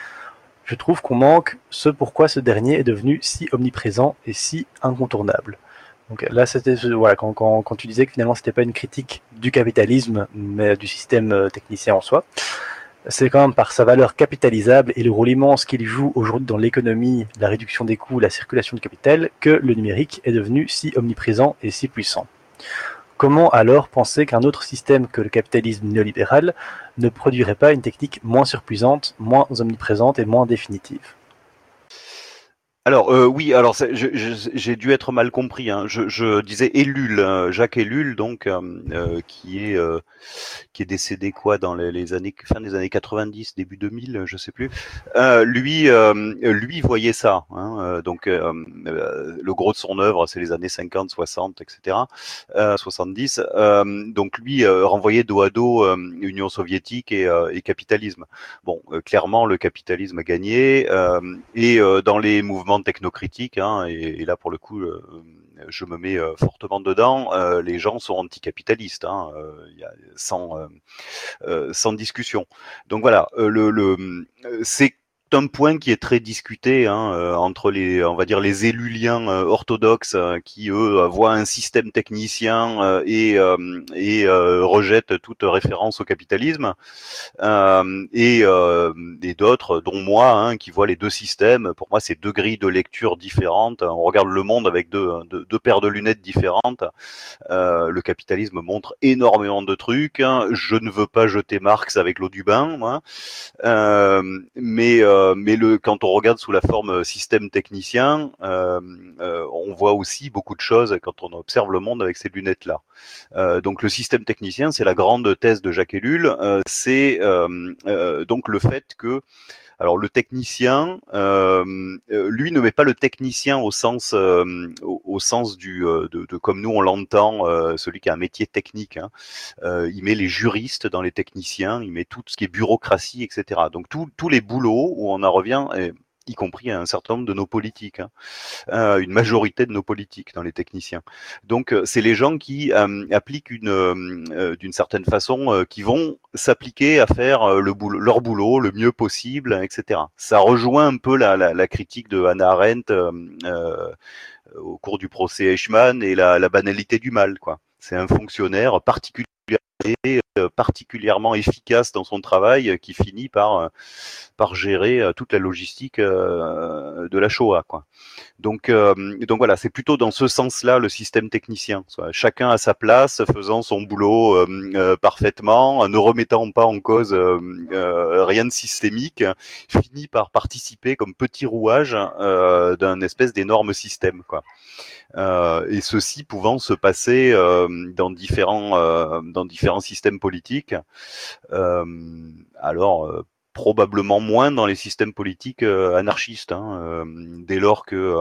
je trouve qu'on manque ce pourquoi ce dernier est devenu si omniprésent et si incontournable. Donc là, c'était voilà, quand, tu disais que finalement c'était pas une critique du capitalisme, mais du système euh, technicien en soi. C'est quand même par sa valeur capitalisable et le rôle immense qu'il joue aujourd'hui dans l'économie, la réduction des coûts, la circulation de capital, que le numérique est devenu si omniprésent et si puissant. Comment alors penser qu'un autre système que le capitalisme néolibéral ne produirait pas une technique moins surpuissante, moins omniprésente et moins définitive? Alors euh, oui, alors j'ai dû être mal compris. Hein. Je, disais Ellul, hein, Jacques Ellul, donc euh, euh, qui est euh, qui est décédé quoi dans les, les, années fin des années 90, début 2000, je sais plus. lui, lui voyait ça. Hein, donc le gros de son œuvre, c'est les années 50, 60, etc., 70. donc lui renvoyait dos à dos Union soviétique et, et capitalisme. Bon, clairement le capitalisme a gagné et dans les mouvements technocritique, hein, et, là pour le coup, euh, je me mets euh, fortement dedans. Euh, les gens sont anticapitalistes, hein, sans sans discussion. Donc voilà, le, le c'est un point qui est très discuté hein, euh, entre les, on va dire les élus liens euh, orthodoxes euh, qui eux voient un système technicien et, et rejettent toute référence au capitalisme, et, et d'autres, dont moi, hein, qui voient les deux systèmes. Pour moi, c'est deux grilles de lecture différentes. On regarde le monde avec deux, deux, deux paires de lunettes différentes. le capitalisme montre énormément de trucs. Hein. Je ne veux pas jeter Marx avec l'eau du bain, moi. mais euh, mais le, quand on regarde sous la forme euh, système technicien, euh, on voit aussi beaucoup de choses quand on observe le monde avec ces lunettes-là. donc le système technicien, c'est la grande thèse de Jacques Ellul, c'est donc le fait que alors le technicien, euh, lui ne met pas le technicien au sens, euh, au, sens du, de, comme nous on l'entend, celui qui a un métier technique. Hein. il met les juristes dans les techniciens, il met tout ce qui est bureaucratie, etc. Donc tous les boulots où on en revient. Y compris un certain nombre de nos politiques, hein. euh, une majorité de nos politiques dans les techniciens. Donc euh, c'est les gens qui appliquent une, d'une certaine façon, qui vont s'appliquer à faire leur boulot le mieux possible, etc. Ça rejoint un peu la, la, critique de Hannah Arendt au cours du procès Eichmann et la, la banalité du mal, quoi. C'est un fonctionnaire particulier euh, particulièrement efficace dans son travail euh, qui finit par, euh, gérer toute la logistique de la Shoah. Quoi. Donc, donc voilà, c'est plutôt dans ce sens-là le système technicien. Chacun à sa place, faisant son boulot parfaitement, ne remettant pas en cause rien de systémique, finit par participer comme petit rouage d'un espèce d'énorme système. Quoi. Euh, et ceci pouvant se passer euh, dans différents euh, dans différents systèmes politiques. alors probablement moins dans les systèmes politiques anarchistes. Hein, dès lors que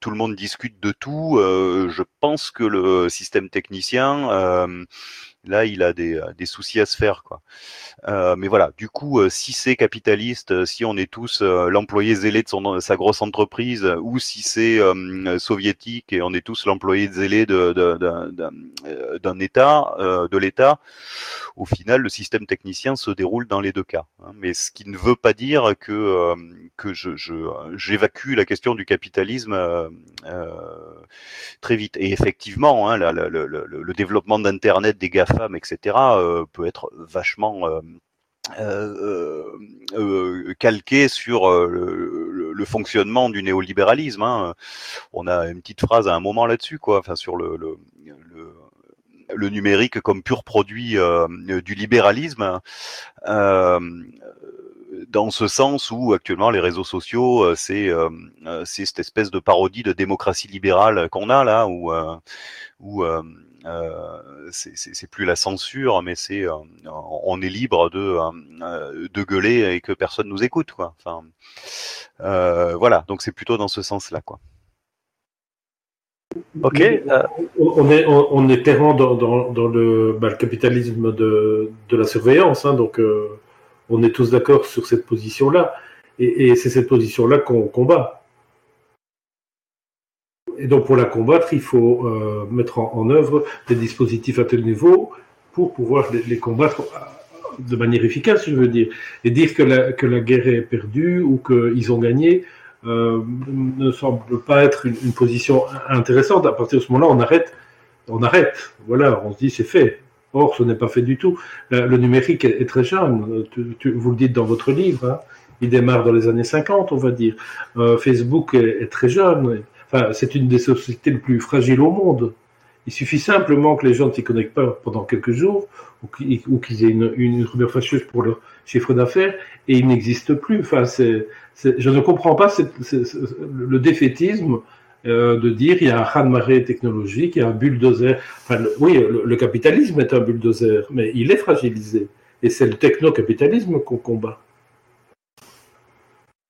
tout le monde discute de tout, je pense que le système technicien là, il a des, euh, des, soucis à se faire. Quoi. Euh, mais voilà, du coup, euh, si c'est capitaliste, si on est tous l'employé zélé de son, sa grosse entreprise, ou si c'est soviétique et on est tous l'employé zélé d'un de, État, de l'État, au final, le système technicien se déroule dans les deux cas. Hein. Mais ce qui ne veut pas dire que, que je, j'évacue la question du capitalisme très vite. Et effectivement, hein, le, le, le, développement d'Internet, des GAFA, femmes, etc., euh, peut être vachement euh, euh, calqué sur le, fonctionnement du néolibéralisme. Hein. On a une petite phrase à un moment là-dessus, quoi, enfin sur le, le, numérique comme pur produit du libéralisme. dans ce sens où actuellement les réseaux sociaux, c'est c'est cette espèce de parodie de démocratie libérale qu'on a là, où, où euh, c'est plus la censure, mais c'est euh, on est libre de euh, de gueuler et que personne nous écoute, quoi. Enfin, voilà. Donc c'est plutôt dans ce sens-là, quoi. Ok. On, est, on, est clairement dans, dans, le, bah, le, capitalisme de, de la surveillance, hein, donc on est tous d'accord sur cette position-là, et, et c'est cette position-là qu'on combat et donc pour la combattre, il faut euh, mettre en, œuvre des dispositifs à tel niveau pour pouvoir les, combattre euh, de manière efficace, je veux dire. Et dire que la, que la guerre est perdue ou qu'ils ont gagné euh, ne semble pas être une, position intéressante. À partir de ce moment-là, on arrête. On arrête. Voilà, on se dit c'est fait. Or, ce n'est pas fait du tout. Le, numérique est, très jeune. vous le dites dans votre livre. Hein. Il démarre dans les années 50, on va dire. Facebook est, très jeune c'est une des sociétés les plus fragiles au monde. Il suffit simplement que les gens ne s'y connectent pas pendant quelques jours ou qu'ils aient une, rumeur fâcheuse pour leur chiffre d'affaires et ils n'existent plus. Enfin, je ne comprends pas le défaitisme euh, de dire il y a un raz-de-marée technologique, il y a un bulldozer. oui, le, capitalisme est un bulldozer, mais il est fragilisé. Et c'est le techno-capitalisme qu'on combat.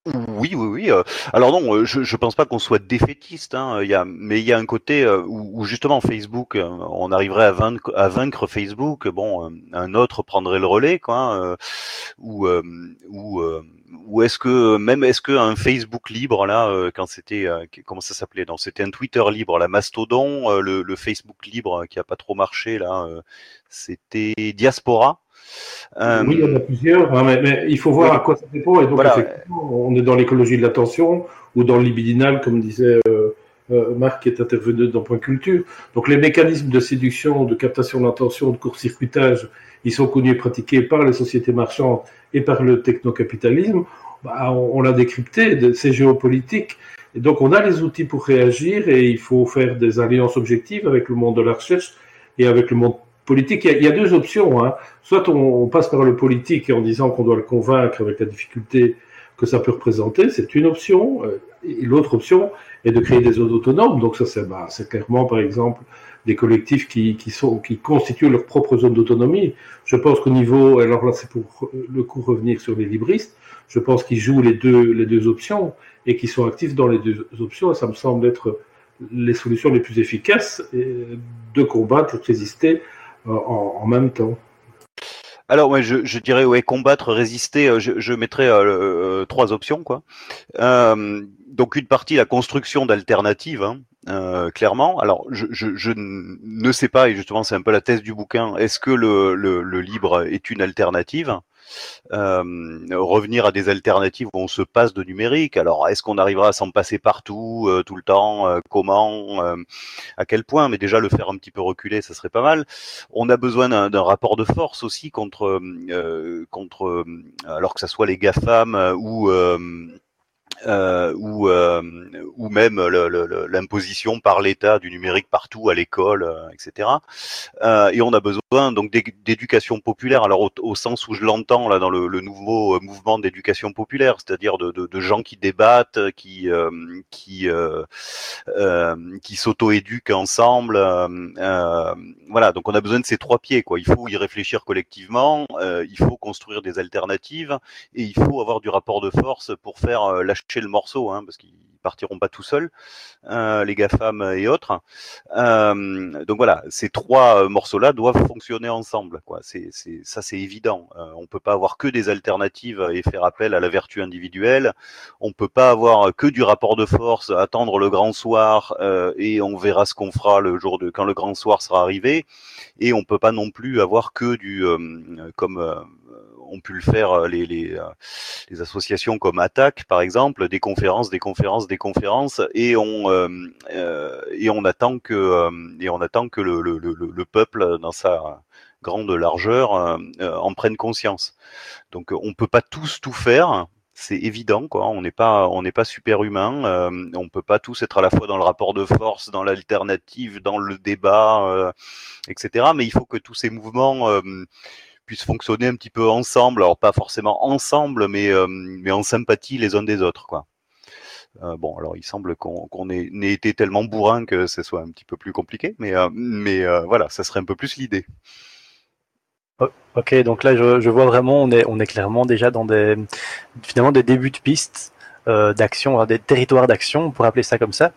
Oui, oui, oui. Euh, alors non, euh, je ne pense pas qu'on soit défaitiste, hein, mais il y a un côté euh, où, justement Facebook, on arriverait à vaincre, à vaincre Facebook, bon, un autre prendrait le relais, quoi, hein, ou est-ce que même est-ce qu'un Facebook libre là, quand c'était comment ça s'appelait Non, c'était un Twitter libre, la Mastodon, le, le, Facebook libre qui a pas trop marché là, c'était Diaspora. Euh, oui, il y en a plusieurs, hein, mais, il faut voir à quoi ça dépend. Et donc, on est dans l'écologie de l'attention ou dans le libidinal, comme disait euh, euh, Marc, qui est intervenu dans Point Culture. Donc, les mécanismes de séduction, de captation de l'attention, de court-circuitage, ils sont connus et pratiqués par les sociétés marchandes et par le technocapitalisme. Bah, on, on l'a décrypté, c'est géopolitique. Et donc, on a les outils pour réagir et il faut faire des alliances objectives avec le monde de la recherche et avec le monde politique, il y, a, deux options. Hein. Soit on, passe par le politique en disant qu'on doit le convaincre avec la difficulté que ça peut représenter, c'est une option. Euh, et l'autre option est de créer des zones autonomes. Donc ça, c'est bah, clairement, par exemple, des collectifs qui, qui, sont, qui constituent leur propre zone d'autonomie. Je pense qu'au niveau, alors là, c'est pour le coup revenir sur les libristes, je pense qu'ils jouent les deux, les deux options et qu'ils sont actifs dans les deux options. Et ça me semble être les solutions les plus efficaces de combattre, de résister en, même temps. Alors, ouais, je, dirais ouais, combattre, résister. euh, Je, mettrais euh, euh, trois options, quoi. Donc une partie la construction d'alternatives, hein, clairement. Alors, je, ne sais pas, et justement, c'est un peu la thèse du bouquin. Est-ce que le, livre est une alternative? Euh, revenir à des alternatives où on se passe de numérique. Alors, est-ce qu'on arrivera à s'en passer partout, euh, tout le temps euh, Comment euh, À quel point? Mais déjà, le faire un petit peu reculer, ça serait pas mal. On a besoin d'un rapport de force aussi contre, euh, contre euh, alors que ça soit les GAFAM ou euh, ou, euh, ou même l'imposition par l'État du numérique partout à l'école, euh, etc. Euh, et on a besoin donc d'é- d'éducation populaire, alors au, au sens où je l'entends là dans le, le nouveau euh, mouvement d'éducation populaire, c'est-à-dire de, de, de gens qui débattent, qui euh, qui qui s'auto-éduquent ensemble. voilà, donc on a besoin de ces trois pieds. Quoi. Il faut y réfléchir collectivement, il faut construire des alternatives et il faut avoir du rapport de force pour faire euh, lâcher le morceau, hein, parce qu'ils partiront pas tout seuls, euh, les GAFAM et autres. Euh, donc voilà, ces trois euh, morceaux-là doivent fonctionner ensemble. Ça, c'est évident. Euh, on peut pas avoir que des alternatives et faire appel à la vertu individuelle. On peut pas avoir que du rapport de force, attendre le grand soir et on verra ce qu'on fera le jour de quand le grand soir sera arrivé. Et on peut pas non plus avoir que du comme ont pu le faire euh, les, euh, les associations comme Attaque, par exemple, des conférences, des conférences, des conférences, et on euh, et on attend que et on attend que le, le, le, le peuple, dans sa grande largeur, en prenne conscience. Donc, on peut pas tous tout faire. C'est évident, quoi. On n'est pas, on n'est pas super humain. Euh, on peut pas tous être à la fois dans le rapport de force, dans l'alternative, dans le débat, etc. Mais il faut que tous ces mouvements puissent fonctionner un petit peu ensemble. Alors pas forcément ensemble, mais euh, mais en sympathie les uns des autres, quoi. Euh, bon, alors il semble qu'on ait, été tellement bourrin que ce soit un petit peu plus compliqué, mais euh, mais voilà, ça serait un peu plus l'idée. Ok, donc là je, vois vraiment, on est, on est clairement déjà dans des, finalement des débuts de pistes d'action, enfin, des territoires d'action, on pourrait appeler ça comme ça.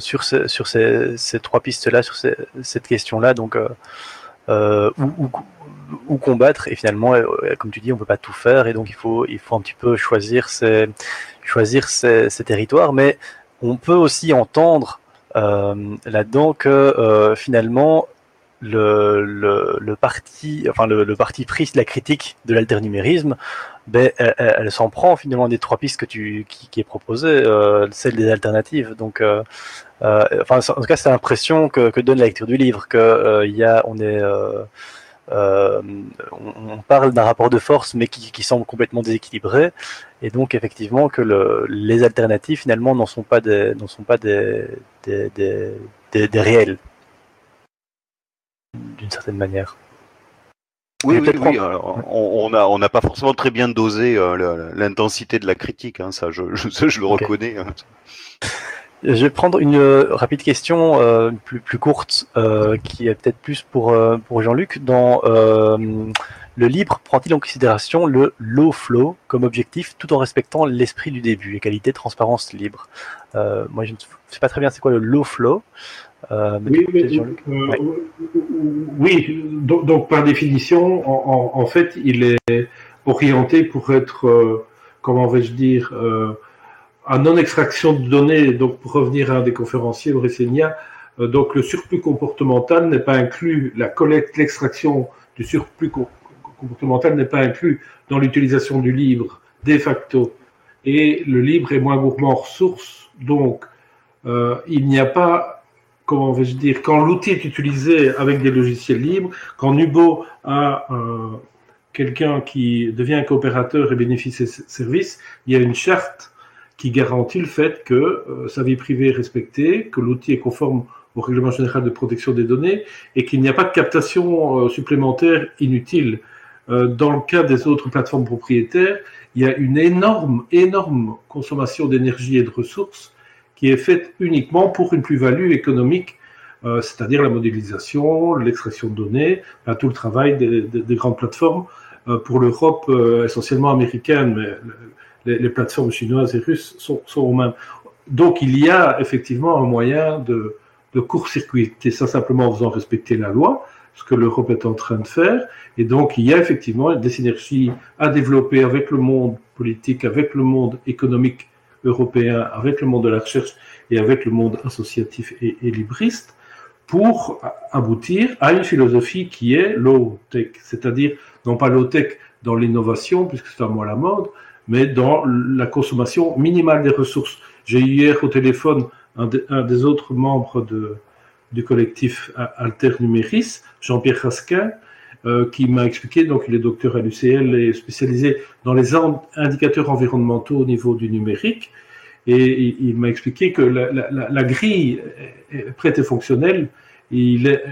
Sur sur ces, trois pistes-là, sur cette question-là, donc euh, où- où combattre. Et finalement, euh, comme tu dis, on peut pas tout faire. Et donc il faut, il faut un petit peu choisir ces, choisir ces territoires, mais on peut aussi entendre euh, là-dedans que euh, finalement le, le, parti, enfin le, parti pris la critique de l'alternumérisme, ben, elle, s'en prend finalement des trois pistes que tu, qui, qui est proposée, euh, celle des alternatives. Donc, euh, euh, enfin, en tout cas, c'est l'impression que, que donne la lecture du livre, que il y a, on est, on, parle d'un rapport de force, mais qui, qui semble complètement déséquilibré, et donc effectivement que le, les alternatives finalement n'en sont pas des, n'en sont pas des, des, réels certaine manière. Oui, Mais oui, peut-être oui. alors, on on a, on n'a pas forcément très bien dosé euh, l'intensité de la critique, hein, ça, je, je, ça, je le reconnais. hein. Je vais prendre une euh, rapide question euh, plus, plus courte, qui est peut-être plus pour, pour Jean-Luc. Dans le libre, prend-il en considération le low flow comme objectif tout en respectant l'esprit du début, égalité, transparence, libre? Moi, je ne sais pas très bien c'est quoi le low flow. Euh, Oui, mais- euh, Ouais. donc, donc, par définition, en, en- en fait, il est orienté pour être, euh, comment vais-je dire, euh, à non-extraction de données. Donc, pour revenir à un des conférenciers, Bresenia, euh, donc le surplus comportemental n'est pas inclus, la collecte, l'extraction du surplus co- comportemental n'est pas inclus dans l'utilisation du libre de facto. Et le libre est moins gourmand en ressources, donc euh, il n'y a pas comment vais-je dire, quand l'outil est utilisé avec des logiciels libres, quand Nubo a euh, quelqu'un qui devient coopérateur et bénéficie de ses services, il y a une charte qui garantit le fait que euh, sa vie privée est respectée, que l'outil est conforme au règlement général de protection des données et qu'il n'y a pas de captation euh, supplémentaire inutile. Dans le cas des autres plateformes propriétaires, il y a une énorme, énorme consommation d'énergie et de ressources qui est faite uniquement pour une plus-value économique, euh, c'est-à-dire la modélisation, l'extraction de données, ben, tout le travail des, des- des grandes plateformes. Euh, pour l'Europe, euh, essentiellement américaine, mais les, les plateformes chinoises et russes sont, sont aux mêmes. Donc il y a effectivement un moyen de, de court-circuiter ça simplement en faisant respecter la loi. ce que l'Europe est en train de faire. Et donc, il y a effectivement des synergies à développer avec le monde politique, avec le monde économique européen, avec le monde de la recherche et avec le monde associatif et, libriste pour aboutir à une philosophie qui est low-tech, c'est-à-dire non pas low-tech dans l'innovation, puisque c'est à moi la mode, mais dans la consommation minimale des ressources. J'ai eu hier au téléphone un, des autres membres de, du collectif Alter Numéris, Jean-Pierre Rasquin, euh, qui m'a expliqué, donc il est docteur à l'UCL et spécialisé dans les indicateurs environnementaux au niveau du numérique, et il, m'a expliqué que la, grille est prête et fonctionnelle, il, est,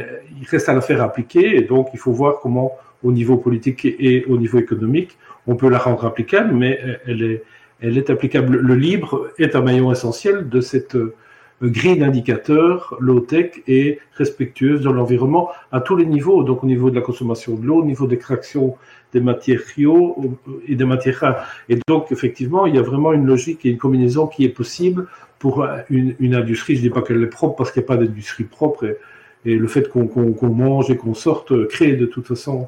il reste à la faire appliquer, et donc il faut voir comment, au niveau politique et au niveau économique, on peut la rendre applicable, mais elle est, elle est applicable. Le libre est un maillon essentiel de cette grille d'indicateurs low-tech et respectueuse de l'environnement à tous les niveaux, donc au niveau de la consommation de l'eau, au niveau d'extraction des matériaux et des matières rares. Et donc, effectivement, il y a vraiment une logique et une combinaison qui est possible pour une, industrie. Je ne dis pas qu'elle est propre parce qu'il n'y a pas d'industrie propre et, le fait qu'on mange et qu'on sorte crée de toute façon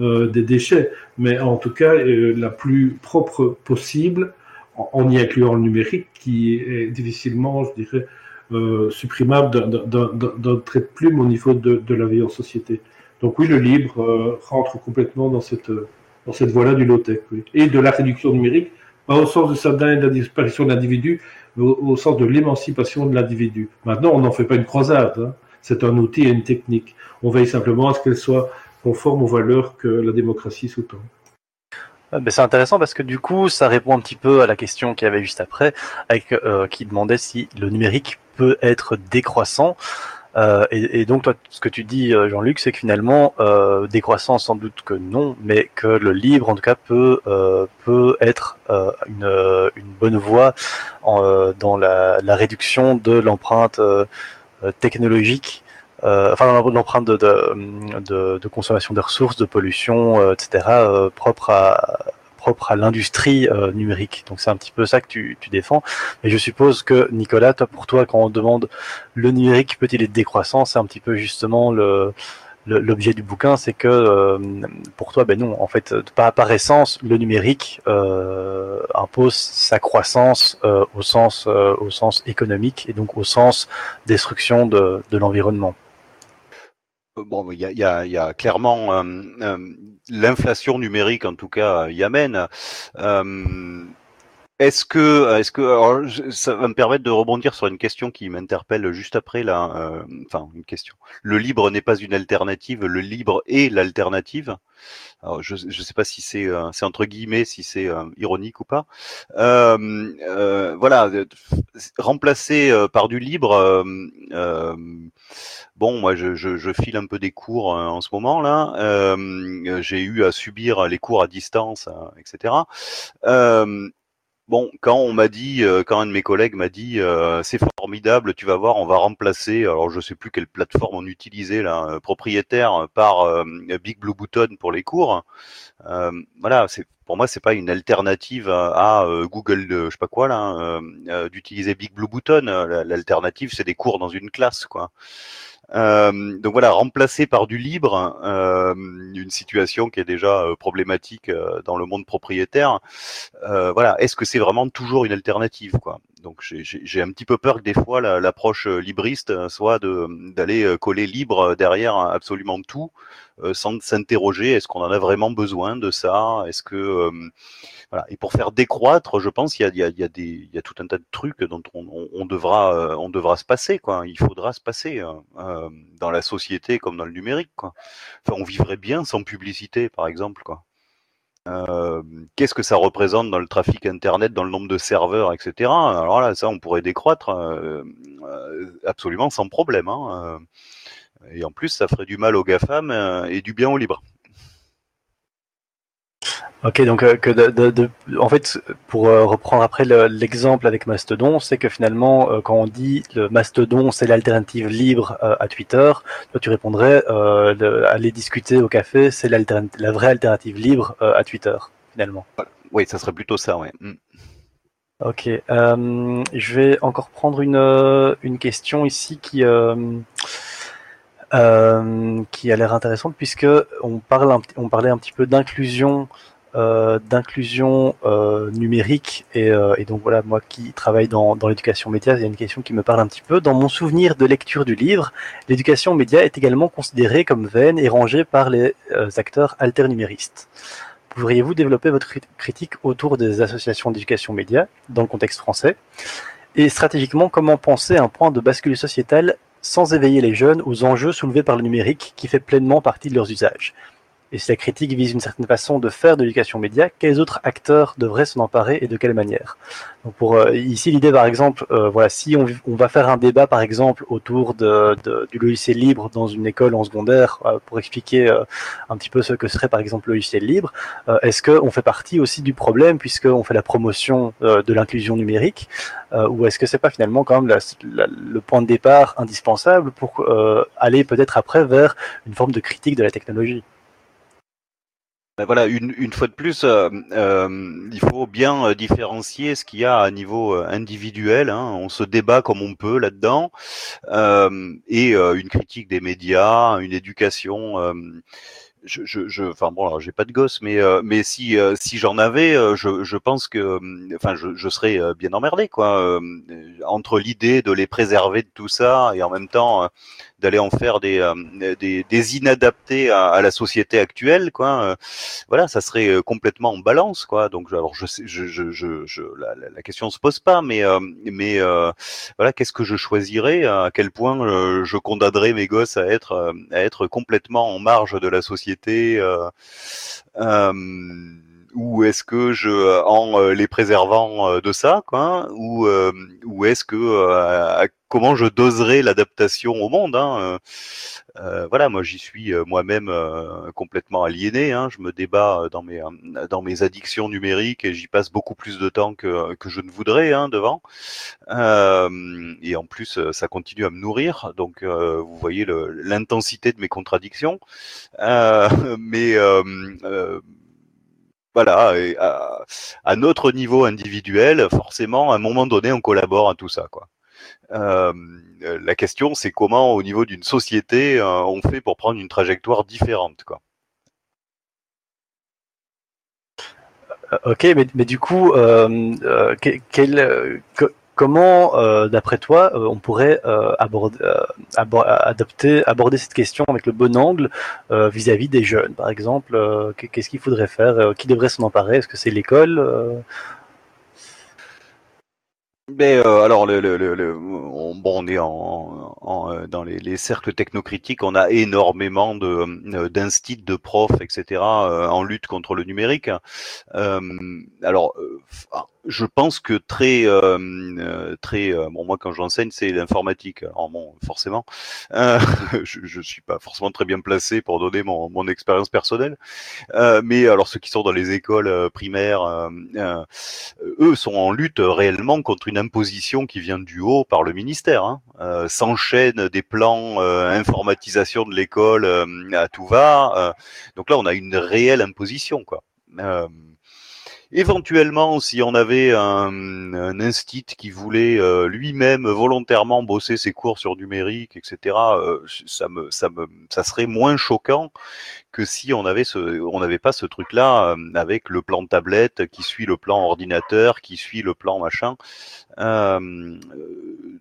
euh, des déchets, mais en tout cas euh, la plus propre possible en, y incluant le numérique qui est difficilement, je dirais, euh, supprimable d'un trait de plume au niveau de, de, la vie en société. Donc oui, le libre euh, rentre complètement dans cette, dans cette voie-là du low-tech, oui. et de la réduction numérique, pas au sens de sa de la disparition de l'individu, mais au, sens de l'émancipation de l'individu. Maintenant, on n'en fait pas une croisade, hein. c'est un outil et une technique. On veille simplement à ce qu'elle soit conforme aux valeurs que la démocratie sous-tend. Euh, ben, c'est intéressant parce que du coup, ça répond un petit peu à la question qu'il y avait juste après, avec, euh, qui demandait si le numérique peut être décroissant. Euh, et, donc, toi, ce que tu dis, euh, Jean-Luc, c'est que finalement, euh, décroissant, sans doute que non, mais que le libre, en tout cas, peut peut être une, une bonne voie en, dans la, la, réduction de l'empreinte technologique. Enfin, l'empreinte de, de, de, de, consommation des ressources, de pollution, etc., propre à, propre à l'industrie euh, numérique. Donc c'est un petit peu ça que tu, tu, défends. Mais je suppose que Nicolas, toi, pour toi, quand on demande le numérique peut-il être décroissant, c'est un petit peu justement le l'objet du bouquin, c'est que euh, pour toi, ben non, en fait, par, par essence, le numérique euh, impose sa croissance euh, au sens au sens économique et donc au sens destruction de, de l'environnement. Bon, il y a, y, a, y a, clairement euh, euh, l'inflation numérique, en tout cas, y amène. Euh, est-ce que, est-ce que, ça va me permettre de rebondir sur une question qui m'interpelle juste après là. Euh, enfin, une question. Le libre n'est pas une alternative. Le libre est l'alternative. Alors, je ne sais pas si c'est, euh, c'est entre guillemets, si c'est euh, ironique ou pas. voilà, remplacer par du libre. bon, moi, je, file un peu des cours en ce moment là. J'ai eu à subir les cours à distance, etc. Bon, quand on m'a dit, euh, quand un de mes collègues m'a dit, euh, c'est formidable, tu vas voir, on va remplacer, alors je sais plus quelle plateforme on utilisait là, euh, propriétaire par Big Blue Button pour les cours. voilà, c'est pour moi c'est pas une alternative à, Google, je sais pas quoi là, d'utiliser Big Blue Button. L'alternative c'est des cours dans une classe quoi. Euh, donc voilà, remplacé par du libre, euh, une situation qui est déjà euh, problématique euh, dans le monde propriétaire. Euh, voilà, est-ce que c'est vraiment toujours une alternative quoi? Donc j'ai un petit peu peur que des fois l'approche libriste soit d'aller coller libre derrière absolument tout, sans s'interroger est-ce qu'on en a vraiment besoin de ça? Est-ce que voilà. Et pour faire décroître, je pense qu'il y y, y, y a tout un tas de trucs dont on, on, on devra, euh, on devra se passer. Quoi. Il faudra se passer euh, euh, dans la société comme dans le numérique. Quoi. Enfin, on vivrait bien sans publicité, par exemple. Quoi. Euh, qu'est-ce que ça représente dans le trafic internet, dans le nombre de serveurs, etc. Alors là, ça, on pourrait décroître euh, absolument sans problème. Hein. Et en plus, ça ferait du mal aux GAFAM et du bien aux libres. Ok, donc euh, que de, de, en fait, pour euh, reprendre après l'exemple avec Mastodon, c'est que finalement, euh, quand on dit le Mastodon, c'est l'alternative libre à Twitter, toi tu répondrais aller discuter au café, c'est la vraie alternative libre à Twitter, finalement. Oui, ça serait plutôt ça, ouais. Mm. Ok, je vais encore prendre une, une question ici qui qui a l'air intéressante puisque on parle, on parlait un petit peu d'inclusion d'inclusion euh, numérique. Et, euh, et, donc voilà moi qui travaille dans, dans l'éducation média il y a une question qui me parle un petit peu. Dans mon souvenir de lecture du livre l'éducation média est également considérée comme vaine et rangée par les acteurs alternuméristes. Pourriez-vous développer votre critique autour des associations d'éducation média dans le contexte français? Et stratégiquement comment penser un point de bascule sociétale sans éveiller les jeunes aux enjeux soulevés par le numérique qui fait pleinement partie de leurs usages? Et si la critique vise une certaine façon de faire de l'éducation média, quels autres acteurs devraient s'en emparer et de quelle manière? Donc pour euh, ici l'idée par exemple, euh, voilà, si on, on, va faire un débat par exemple autour de, de, du logiciel libre dans une école en secondaire euh, pour expliquer un petit peu ce que serait par exemple le logiciel libre, est-ce qu'on fait partie aussi du problème puisqu'on fait la promotion de l'inclusion numérique ou est-ce que c'est pas finalement quand même la, la, le point de départ indispensable pour aller peut-être après vers une forme de critique de la technologie? Ben voilà, une, fois de plus, euh, euh, il faut bien euh, différencier ce qu'il y a à niveau individuel. Hein, on se débat comme on peut là-dedans, et une critique des médias, une éducation je, je, je, enfin bon, j'ai pas de gosse, mais mais si si j'en avais, je, je pense que, enfin, je, je serais bien emmerdé, quoi, entre l'idée de les préserver de tout ça et en même temps d'aller en faire des, des, des inadaptés à, à, la société actuelle, quoi. voilà, ça serait complètement en balance, quoi. Donc, alors, je sais, je, je, je, la, la, question se pose pas, mais mais voilà, qu'est-ce que je choisirais À quel point je condamnerais mes gosses à être à être complètement en marge de la société euh, euh, ou est-ce que je en euh, les préservant de ça quoi ou ou est-ce que comment je doserai l'adaptation au monde hein, voilà moi j'y suis moi-même complètement aliéné hein, je me débat dans mes dans mes addictions numériques et j'y passe beaucoup plus de temps que que je ne voudrais hein, devant. Et en plus ça continue à me nourrir donc vous voyez l'intensité de mes contradictions. Mais voilà, à, notre niveau individuel, forcément, à un moment donné, on collabore à tout ça, quoi. Euh, la question, c'est comment, au niveau d'une société, euh, on fait pour prendre une trajectoire différente, quoi. Euh, ok, mais, mais du coup, quel, Comment, euh, d'après toi, euh, on pourrait euh, aborder, cette question avec le bon angle vis-à-vis des jeunes, par exemple Qu'est-ce qu'il faudrait faire? Qui devrait s'en emparer? Est-ce que c'est l'école alors, on, est dans les, les, cercles technocritiques, on a énormément de d'instits, de profs, etc. en lutte contre le numérique. alors, je pense que très, très, bon, moi quand j'enseigne, c'est l'informatique. Alors bon, forcément, je, je suis pas forcément très bien placé pour donner mon, mon expérience personnelle. mais alors, ceux qui sont dans les écoles primaires, eux sont en lutte réellement contre une imposition qui vient du haut par le ministère. Hein. Euh, S'enchaînent des plans euh, informatisation de l'école euh, à tout va. Euh. donc là, on a une réelle imposition, quoi. Éventuellement, si on avait un, un instit qui voulait lui-même volontairement bosser ses cours sur numérique, etc., ça me, ça me, ça serait moins choquant que si on avait ce, on n'avait pas ce truc-là euh, avec le plan tablette qui suit le plan ordinateur, qui suit le plan machin. Euh,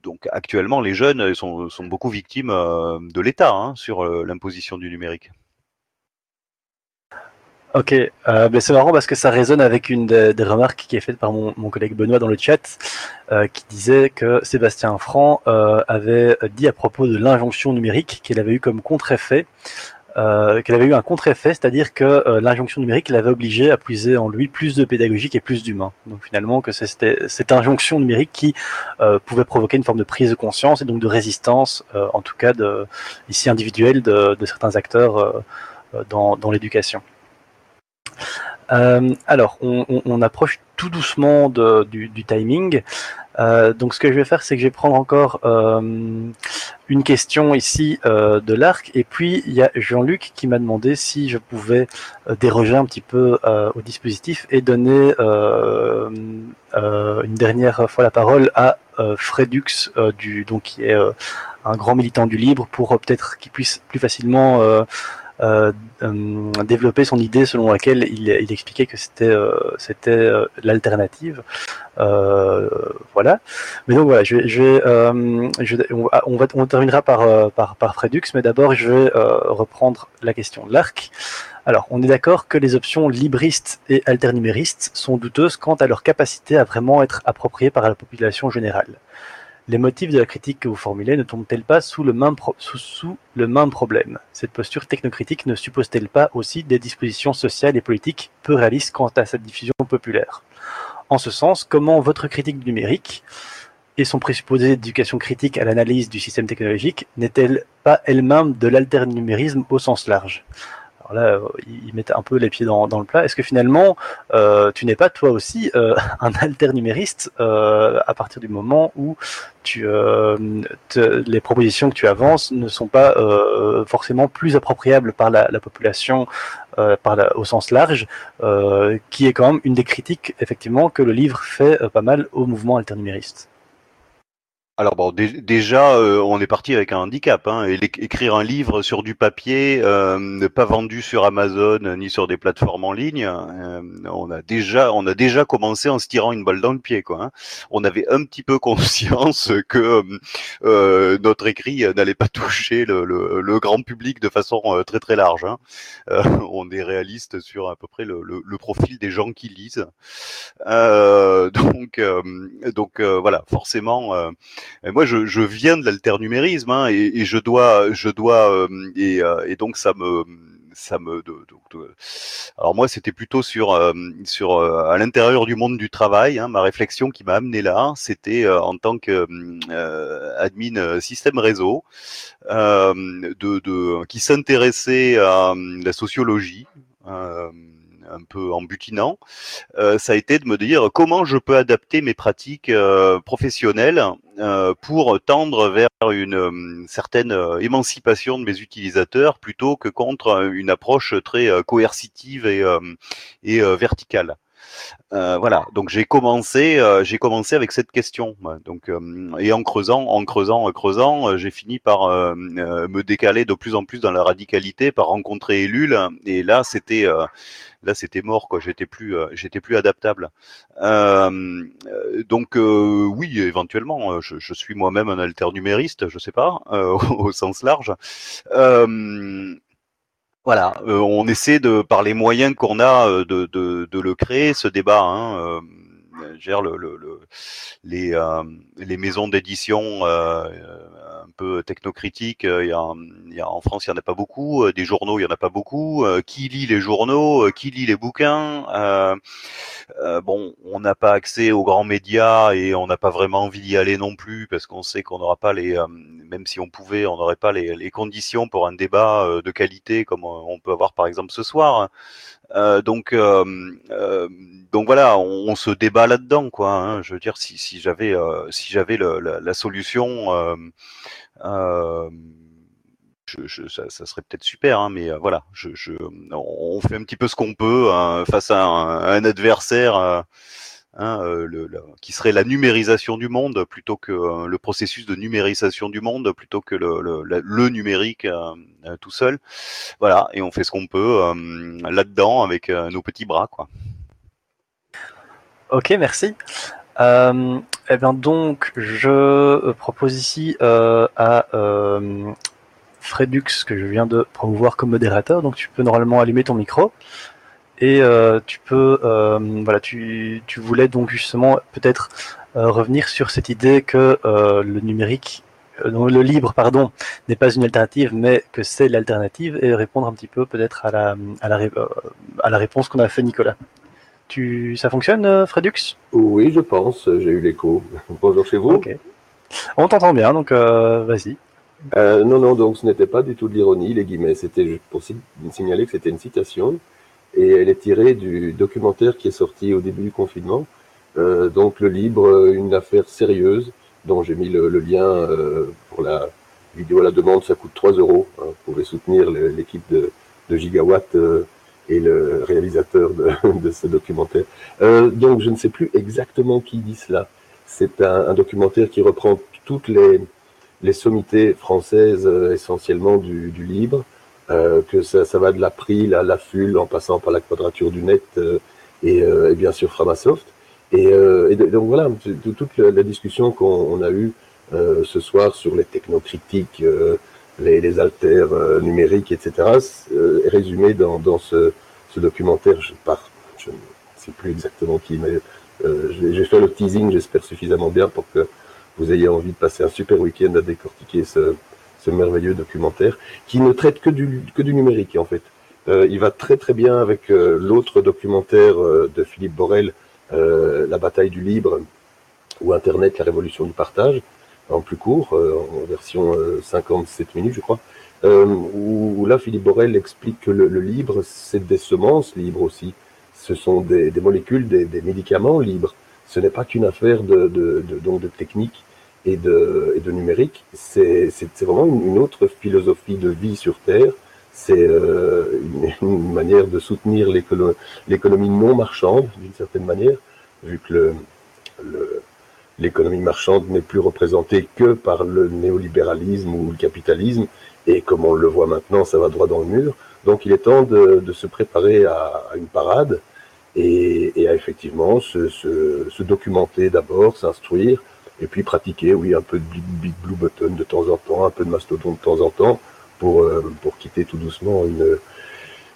donc actuellement, les jeunes sont, sont beaucoup victimes euh, de l'État hein, sur l'imposition du numérique. Ok, euh, c'est marrant parce que ça résonne avec une des, remarques qui est faite par mon, mon, collègue Benoît dans le chat, euh, qui disait que Sébastien Franc euh, avait dit à propos de l'injonction numérique qu'il avait eu comme contre-effet euh, qu'elle avait eu un contre-effet, c'est-à-dire que l'injonction numérique l'avait obligé à puiser en lui plus de pédagogique et plus d'humain. Donc finalement, que c'était cette injonction numérique qui pouvait provoquer une forme de prise de conscience et donc de résistance, en tout cas de, ici individuelle, de, de certains acteurs dans, dans l'éducation. Alors, on, approche tout doucement du, timing. Euh, donc ce que je vais faire, c'est que je vais prendre encore euh, une question ici euh, de l'arc, et puis il y a Jean-Luc qui m'a demandé si je pouvais euh, déroger un petit peu euh, au dispositif et donner une dernière fois la parole à Fredux, du, donc qui est un grand militant du libre, pour peut-être qu'il puisse plus facilement euh, euh, développer son idée selon laquelle il, il expliquait que c'était euh, c'était euh, l'alternative. voilà. Mais donc voilà, je je vais, je on, va, on terminera par, par, par Fredux, mais d'abord je vais reprendre la question de l'arc. Alors, on est d'accord que les options libristes et alternuméristes sont douteuses quant à leur capacité à vraiment être appropriées par la population générale. Les motifs de la critique que vous formulez ne tombent-elles pas sous le, même problème? Cette posture technocritique ne suppose-t-elle pas aussi des dispositions sociales et politiques peu réalistes quant à cette diffusion populaire? En ce sens, comment votre critique numérique et son présupposé d'éducation critique à l'analyse du système technologique n'est-elle pas elle-même de l'alternumérisme au sens large? Là, euh, ils mettent un peu les pieds dans, le plat. Est-ce que finalement, euh, tu n'es pas toi aussi euh, un alternumériste à partir du moment où tu, les propositions que tu avances ne sont pas forcément plus appropriables par la, population par au sens large, qui est quand même une des critiques effectivement que le livre fait pas mal au mouvement alternumériste alors bon, déjà, euh, on est parti avec un handicap. Hein, écrire un livre sur du papier, euh, pas vendu sur Amazon ni sur des plateformes en ligne, euh, on a déjà, on a déjà commencé en se tirant une balle dans le pied. Quoi, hein. On avait un petit peu conscience que euh, notre écrit n'allait pas toucher le, le, grand public de façon très très large. Hein. on est réaliste sur à peu près le, le profil des gens qui lisent. donc, donc voilà, forcément moi, je, je, viens de l'alternumérisme hein, et, et, je dois, je dois, euh, et, euh, et, donc ça me, ça me. De, alors moi, c'était plutôt sur, euh, sur à l'intérieur du monde du travail. Hein, ma réflexion qui m'a amené là, c'était en tant que admin système réseau, de, de, qui s'intéressait à la sociologie un peu en butinant, euh, ça a été de me dire comment je peux adapter mes pratiques euh, professionnelles euh, pour tendre vers une certaine émancipation de mes utilisateurs plutôt que contre une approche très coercitive et, et verticale. Euh, voilà, donc j'ai commencé, euh, j'ai commencé avec cette question. Donc, euh, et en creusant, en creusant, en creusant, j'ai fini par me décaler de plus en plus dans la radicalité, par rencontrer Elul. Et là, c'était, là, c'était mort, quoi. J'étais plus, j'étais plus adaptable. donc, oui, éventuellement, je, je suis moi-même un alternumériste, je sais pas, au, sens large. Voilà, euh, on essaie de, par les moyens qu'on a, euh, de, de, le créer, ce débat. Hein, euh, gère le, le, le, les, euh, les maisons d'édition euh, un peu technocritiques. Il y, en France, il n'y en a pas beaucoup. Des journaux, il n'y en a pas beaucoup. Qui lit les journaux Qui lit les bouquins Bon, on n'a pas accès aux grands médias et on n'a pas vraiment envie d'y aller non plus parce qu'on sait qu'on n'aura pas les, même si on pouvait, on n'aurait pas les, conditions pour un débat de qualité comme on peut avoir par exemple ce soir. Euh, donc, euh, euh, donc voilà, on, se débat là-dedans, quoi. Hein. Je veux dire, si, j'avais, si j'avais la, solution, ça, serait peut-être super, hein, mais voilà, on fait un petit peu ce qu'on peut hein, face à un adversaire hein, euh, qui serait la numérisation du monde plutôt que euh, le processus de numérisation du monde plutôt que le, numérique euh, tout seul. Voilà, et on fait ce qu'on peut là-dedans avec nos petits bras, quoi. Ok, merci. Euh, eh bien donc, je propose ici à Fredux, que je viens de promouvoir comme modérateur, donc tu peux normalement allumer ton micro. Et euh, tu peux, euh, voilà, tu, tu voulais donc justement peut-être euh, revenir sur cette idée que le numérique, le libre, pardon, n'est pas une alternative, mais que c'est l'alternative, et répondre un petit peu peut-être à la, à la, à la réponse qu'on a fait Nicolas. Tu, ça fonctionne, Fredux? Oui, je pense. J'ai eu l'écho. Bonjour chez vous. Ok. On t'entend bien, donc vas-y. Non, non, donc ce n'était pas du tout de l'ironie, les guillemets. C'était pour signaler que c'était une citation et elle est tirée du documentaire qui est sorti au début du confinement. Euh, donc le libre, une affaire sérieuse dont j'ai mis le, lien euh, pour la vidéo à la demande, ça coûte 3 euros. Hein, vous pouvez soutenir l'équipe de, Gigawatt euh, et le réalisateur de, ce documentaire. Euh, donc je ne sais plus exactement qui dit cela. c'est un, documentaire qui reprend toutes les, les sommités françaises essentiellement du, du libre, que ça, ça, va de l'April à la FUL en passant par la quadrature du net et, et bien sûr Framasoft. Et, et donc voilà, toute la, la discussion qu'on a eue ce soir sur les technocritiques, les, les altères euh, numériques, etc., euh, est résumé dans, dans ce, ce, documentaire. Je pars, je ne sais plus exactement qui, mais euh, j'ai fait le teasing, j'espère suffisamment bien pour que vous ayez envie de passer un super week-end à décortiquer ce, ce, merveilleux documentaire qui ne traite que du, que du numérique en fait. Euh, il va très très bien avec euh, l'autre documentaire de Philippe Borel, La bataille du libre ou Internet, la révolution du partage, en plus court, euh, en version 57 euh, minutes, je crois, euh, où, là, Philippe Borel explique que le, le libre, c'est des semences libres aussi. Ce sont des, des molécules, des, des, médicaments libres. Ce n'est pas qu'une affaire de, de, de, donc de technique et de, et de numérique. C'est vraiment une, autre philosophie de vie sur Terre. C'est euh, une, une, manière de soutenir l'économie non marchande, d'une certaine manière, vu que le, le, l'économie marchande n'est plus représentée que par le néolibéralisme ou le capitalisme, et comme on le voit maintenant, ça va droit dans le mur. Donc il est temps de, de se préparer à, à, une parade et, et à effectivement se, se, se documenter d'abord, s'instruire, et puis pratiquer, oui, un peu de Big Blue Button de temps en temps, un peu de Mastodon de temps en temps, pour, euh, pour quitter tout doucement une,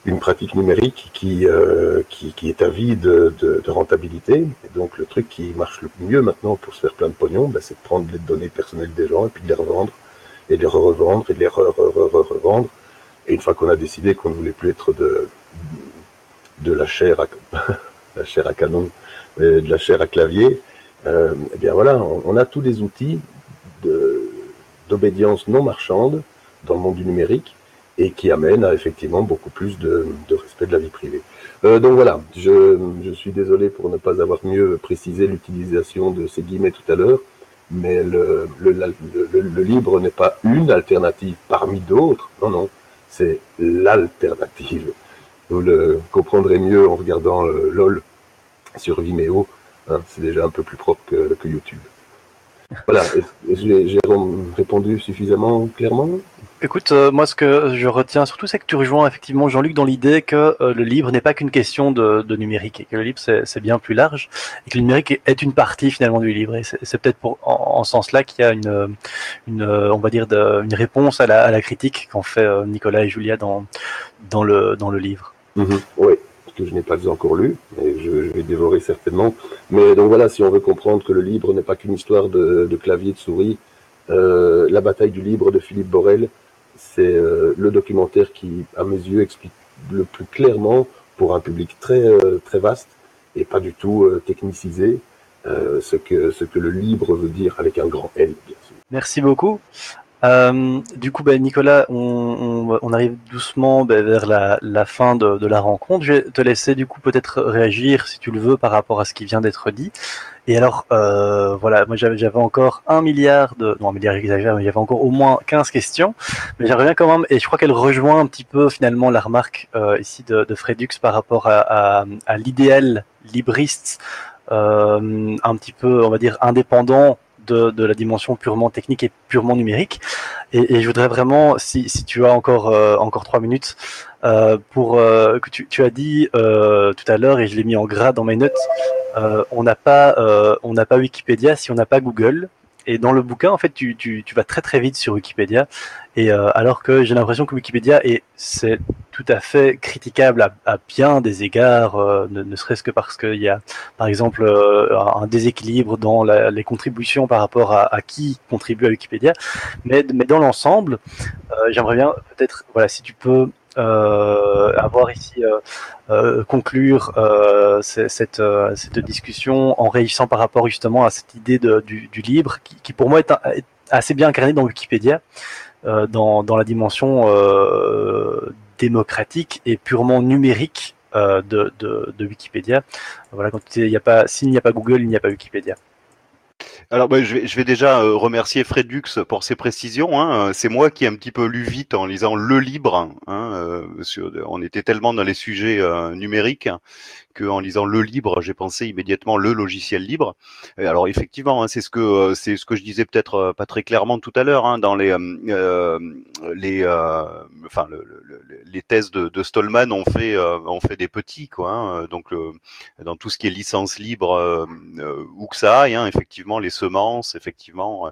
une pratique numérique qui, euh, qui, qui, est avide de, de, de, rentabilité. Et donc le truc qui marche le mieux maintenant pour se faire plein de pognon, ben, c'est de prendre les données personnelles des gens et puis de les revendre, et de les revendre, et de les re-revendre. Et une fois qu'on a décidé qu'on ne voulait plus être de, de la chair à, la chair à canon, de la chair à clavier, euh, eh bien voilà, on, on, a tous les outils d'obédience non marchande dans le monde du numérique et qui amène à effectivement beaucoup plus de, de respect de la vie privée. Euh, donc voilà, je, je, suis désolé pour ne pas avoir mieux précisé l'utilisation de ces guillemets tout à l'heure, mais le, le, le, le libre n'est pas une alternative parmi d'autres, non, non, c'est l'alternative. Vous le comprendrez mieux en regardant euh, LOL sur Vimeo, hein, c'est déjà un peu plus propre que, que YouTube. Voilà, j'ai répondu suffisamment clairement? Écoute, euh, moi ce que je retiens surtout, c'est que tu rejoins effectivement Jean-Luc dans l'idée que euh, le livre n'est pas qu'une question de, de, numérique et que le livre c'est bien plus large et que le numérique est une partie finalement du livre. Et c'est peut-être en, en ce sens-là qu'il y a une, une, on va dire, de, une réponse à la, à la critique qu'ont fait euh, Nicolas et Julia dans, dans, le, dans le livre. Mmh, oui, que je n'ai pas encore lu, mais je, vais dévorer certainement. Mais donc voilà, si on veut comprendre que le livre n'est pas qu'une histoire de, de, clavier de souris, euh, la bataille du livre de Philippe Borel, c'est euh, le documentaire qui, à mes yeux, explique le plus clairement pour un public très euh, très vaste et pas du tout technicisé ce que ce que le libre veut dire avec un grand L. Bien sûr. Merci beaucoup. Euh, du coup, ben, Nicolas, on, on, on, arrive doucement ben, vers la, la fin de, de, la rencontre. Je vais te laisser du coup peut-être réagir, si tu le veux, par rapport à ce qui vient d'être dit. Et alors, euh, voilà, moi j'avais encore un milliard de... Non, un milliard exagère, mais avait encore au moins 15 questions. Mais j'aimerais bien quand même, et je crois qu'elle rejoint un petit peu finalement la remarque euh, ici de, de Fredux par rapport à, à, à l'idéal libriste, euh, un petit peu, on va dire, indépendant de, la dimension purement technique et purement numérique. Et, je voudrais vraiment, si, si tu as encore euh, encore trois minutes, euh, pour euh, que tu, tu, as dit tout à l'heure et je l'ai mis en gras dans mes notes, on n'a pas on n'a pas Wikipédia si on n'a pas Google. Et dans le bouquin, en fait, tu, tu, tu vas très très vite sur Wikipédia. Et euh, alors que j'ai l'impression que Wikipédia est c'est tout à fait critiquable à, à bien des égards, euh, ne, ne serait-ce que parce qu'il y a, par exemple, euh, un déséquilibre dans la, les contributions par rapport à, à, qui contribue à Wikipédia. Mais, mais dans l'ensemble, j'aimerais bien peut-être, voilà, si tu peux euh, avoir ici euh, euh, conclure cette, cette, discussion en réagissant par rapport justement à cette idée de, du, du, libre qui, qui, pour moi est, assez bien incarné dans Wikipédia, dans, dans, la dimension démocratique et purement numérique de, de, de, Wikipédia. Voilà, quand il n'y a pas, s'il n'y a pas Google, il n'y a pas Wikipédia. Alors, bah, je, vais, je, vais, déjà euh, remercier Fredux pour ses précisions. Hein. C'est moi qui ai un petit peu lu vite en lisant Le Libre. Hein, euh, on était tellement dans les sujets euh, numériques que en lisant le libre, j'ai pensé immédiatement le logiciel libre. Et alors effectivement, hein, c'est ce que c'est ce que je disais peut-être pas très clairement tout à l'heure hein, dans les les enfin le, les thèses de, de, Stallman ont fait ont fait des petits quoi. Hein, donc dans tout ce qui est licence libre où que ça aille, hein, effectivement les semences, effectivement.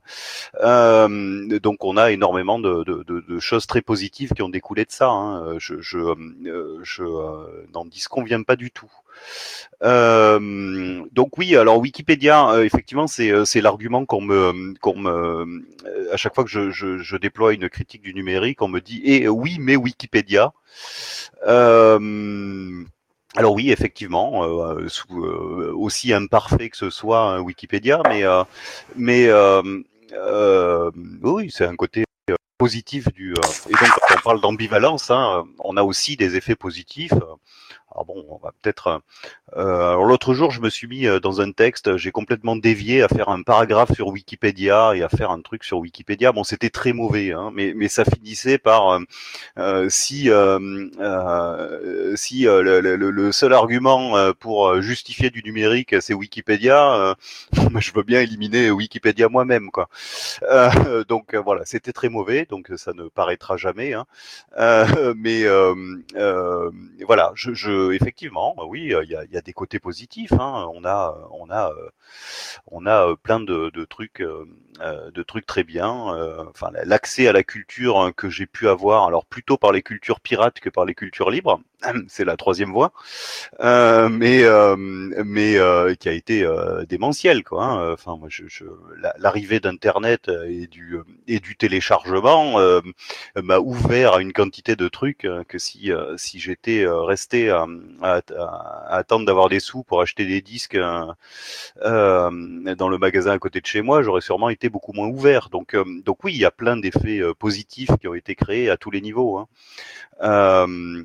donc on a énormément de, de, de, choses très positives qui ont découlé de ça. Hein. Je, je, je n'en disconviens pas du tout. Euh, donc oui, alors Wikipédia, euh, effectivement, c'est euh, c'est l'argument qu'on me qu'on me à chaque fois que je, déploie une critique du numérique, on me dit eh oui, mais Wikipédia. alors oui, effectivement, aussi imparfait que ce soit Wikipédia, mais mais oui, c'est un côté positif du. et donc quand on parle d'ambivalence, hein, on a aussi des effets positifs. Peut-être. Euh, alors l'autre jour, je me suis mis euh, dans un texte, j'ai complètement dévié à faire un paragraphe sur Wikipédia et à faire un truc sur Wikipédia. Bon, c'était très mauvais, hein, mais mais ça finissait par euh, euh si euh, si le, le, le, seul argument pour justifier du numérique, c'est Wikipédia. je veux bien éliminer Wikipédia moi-même, quoi. donc voilà, c'était très mauvais, donc ça ne paraîtra jamais. Hein. mais voilà, je, je effectivement, bah oui, il y a, des côtés positifs. Hein. On a, on a, on a plein de, trucs, de trucs très bien. Enfin, l'accès à la culture hein, que j'ai pu avoir, alors plutôt par les cultures pirates que par les cultures libres. c'est la troisième voie, euh, mais euh, euh, qui a été démentiel quoi. Hein. L'arrivée d'Internet et du téléchargement m'a ouvert à une quantité de trucs que si j'étais resté à, attendre d'avoir des sous pour acheter des disques dans le magasin à côté de chez moi, j'aurais sûrement été beaucoup moins ouvert. Donc oui, il y a plein d'effets positifs qui ont été créés à tous les niveaux. Hein.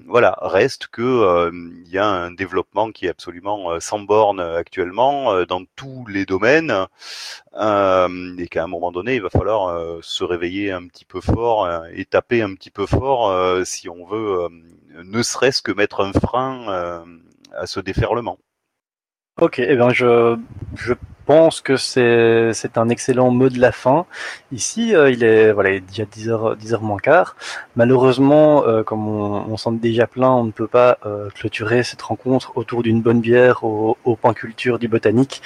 voilà reste que euh, il y a un développement qui est absolument euh, sans borne euh, actuellement dans tous les domaines et qu'à un moment donné, il va falloir se réveiller un petit peu fort et taper un petit peu fort si on veut ne serait-ce que mettre un frein à ce déferlement. Ok, eh bien je, je pense que c'est un excellent mot de la fin. Ici, euh, il est voilà, il est déjà 10h 10h moins quart. Malheureusement, euh, comme on, on s'en est déjà plein, on ne peut pas euh, clôturer cette rencontre autour d'une bonne bière au, au point culture du botanique.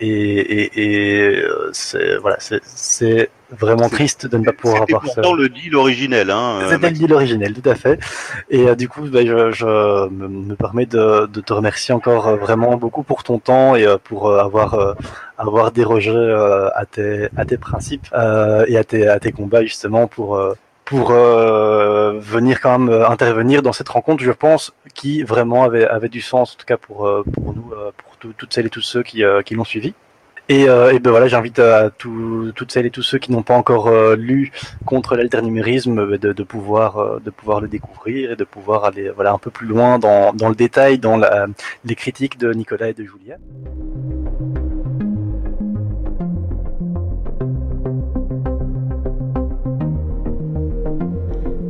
et et, et c'est voilà, c'est vraiment triste de ne pas pouvoir avoir ça. le deal originel. Hein, C'était le deal originel, tout à fait. Et du coup, bah, je, je me, me, permets de, de, te remercier encore vraiment beaucoup pour ton temps et pour avoir avoir, euh, avoir dérogé euh, à, tes, principes euh, et à tes, combats justement pour venir quand même intervenir dans cette rencontre, je pense, qui vraiment avait, du sens, en tout cas pour, nous, pour toutes celles et tous ceux qui, l'ont suivi. Et, ben voilà, j'invite à tout, toutes celles et tous ceux qui n'ont pas encore lu contre l'alternumérisme de, pouvoir, le découvrir et de pouvoir aller un peu plus loin dans, le détail, dans les critiques de Nicolas et de Julia.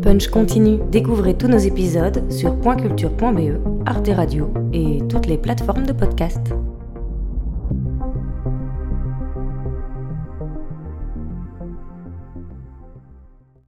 Punch continue. Découvrez tous nos épisodes sur pointculture.be, Arte Radio et toutes les plateformes de podcast.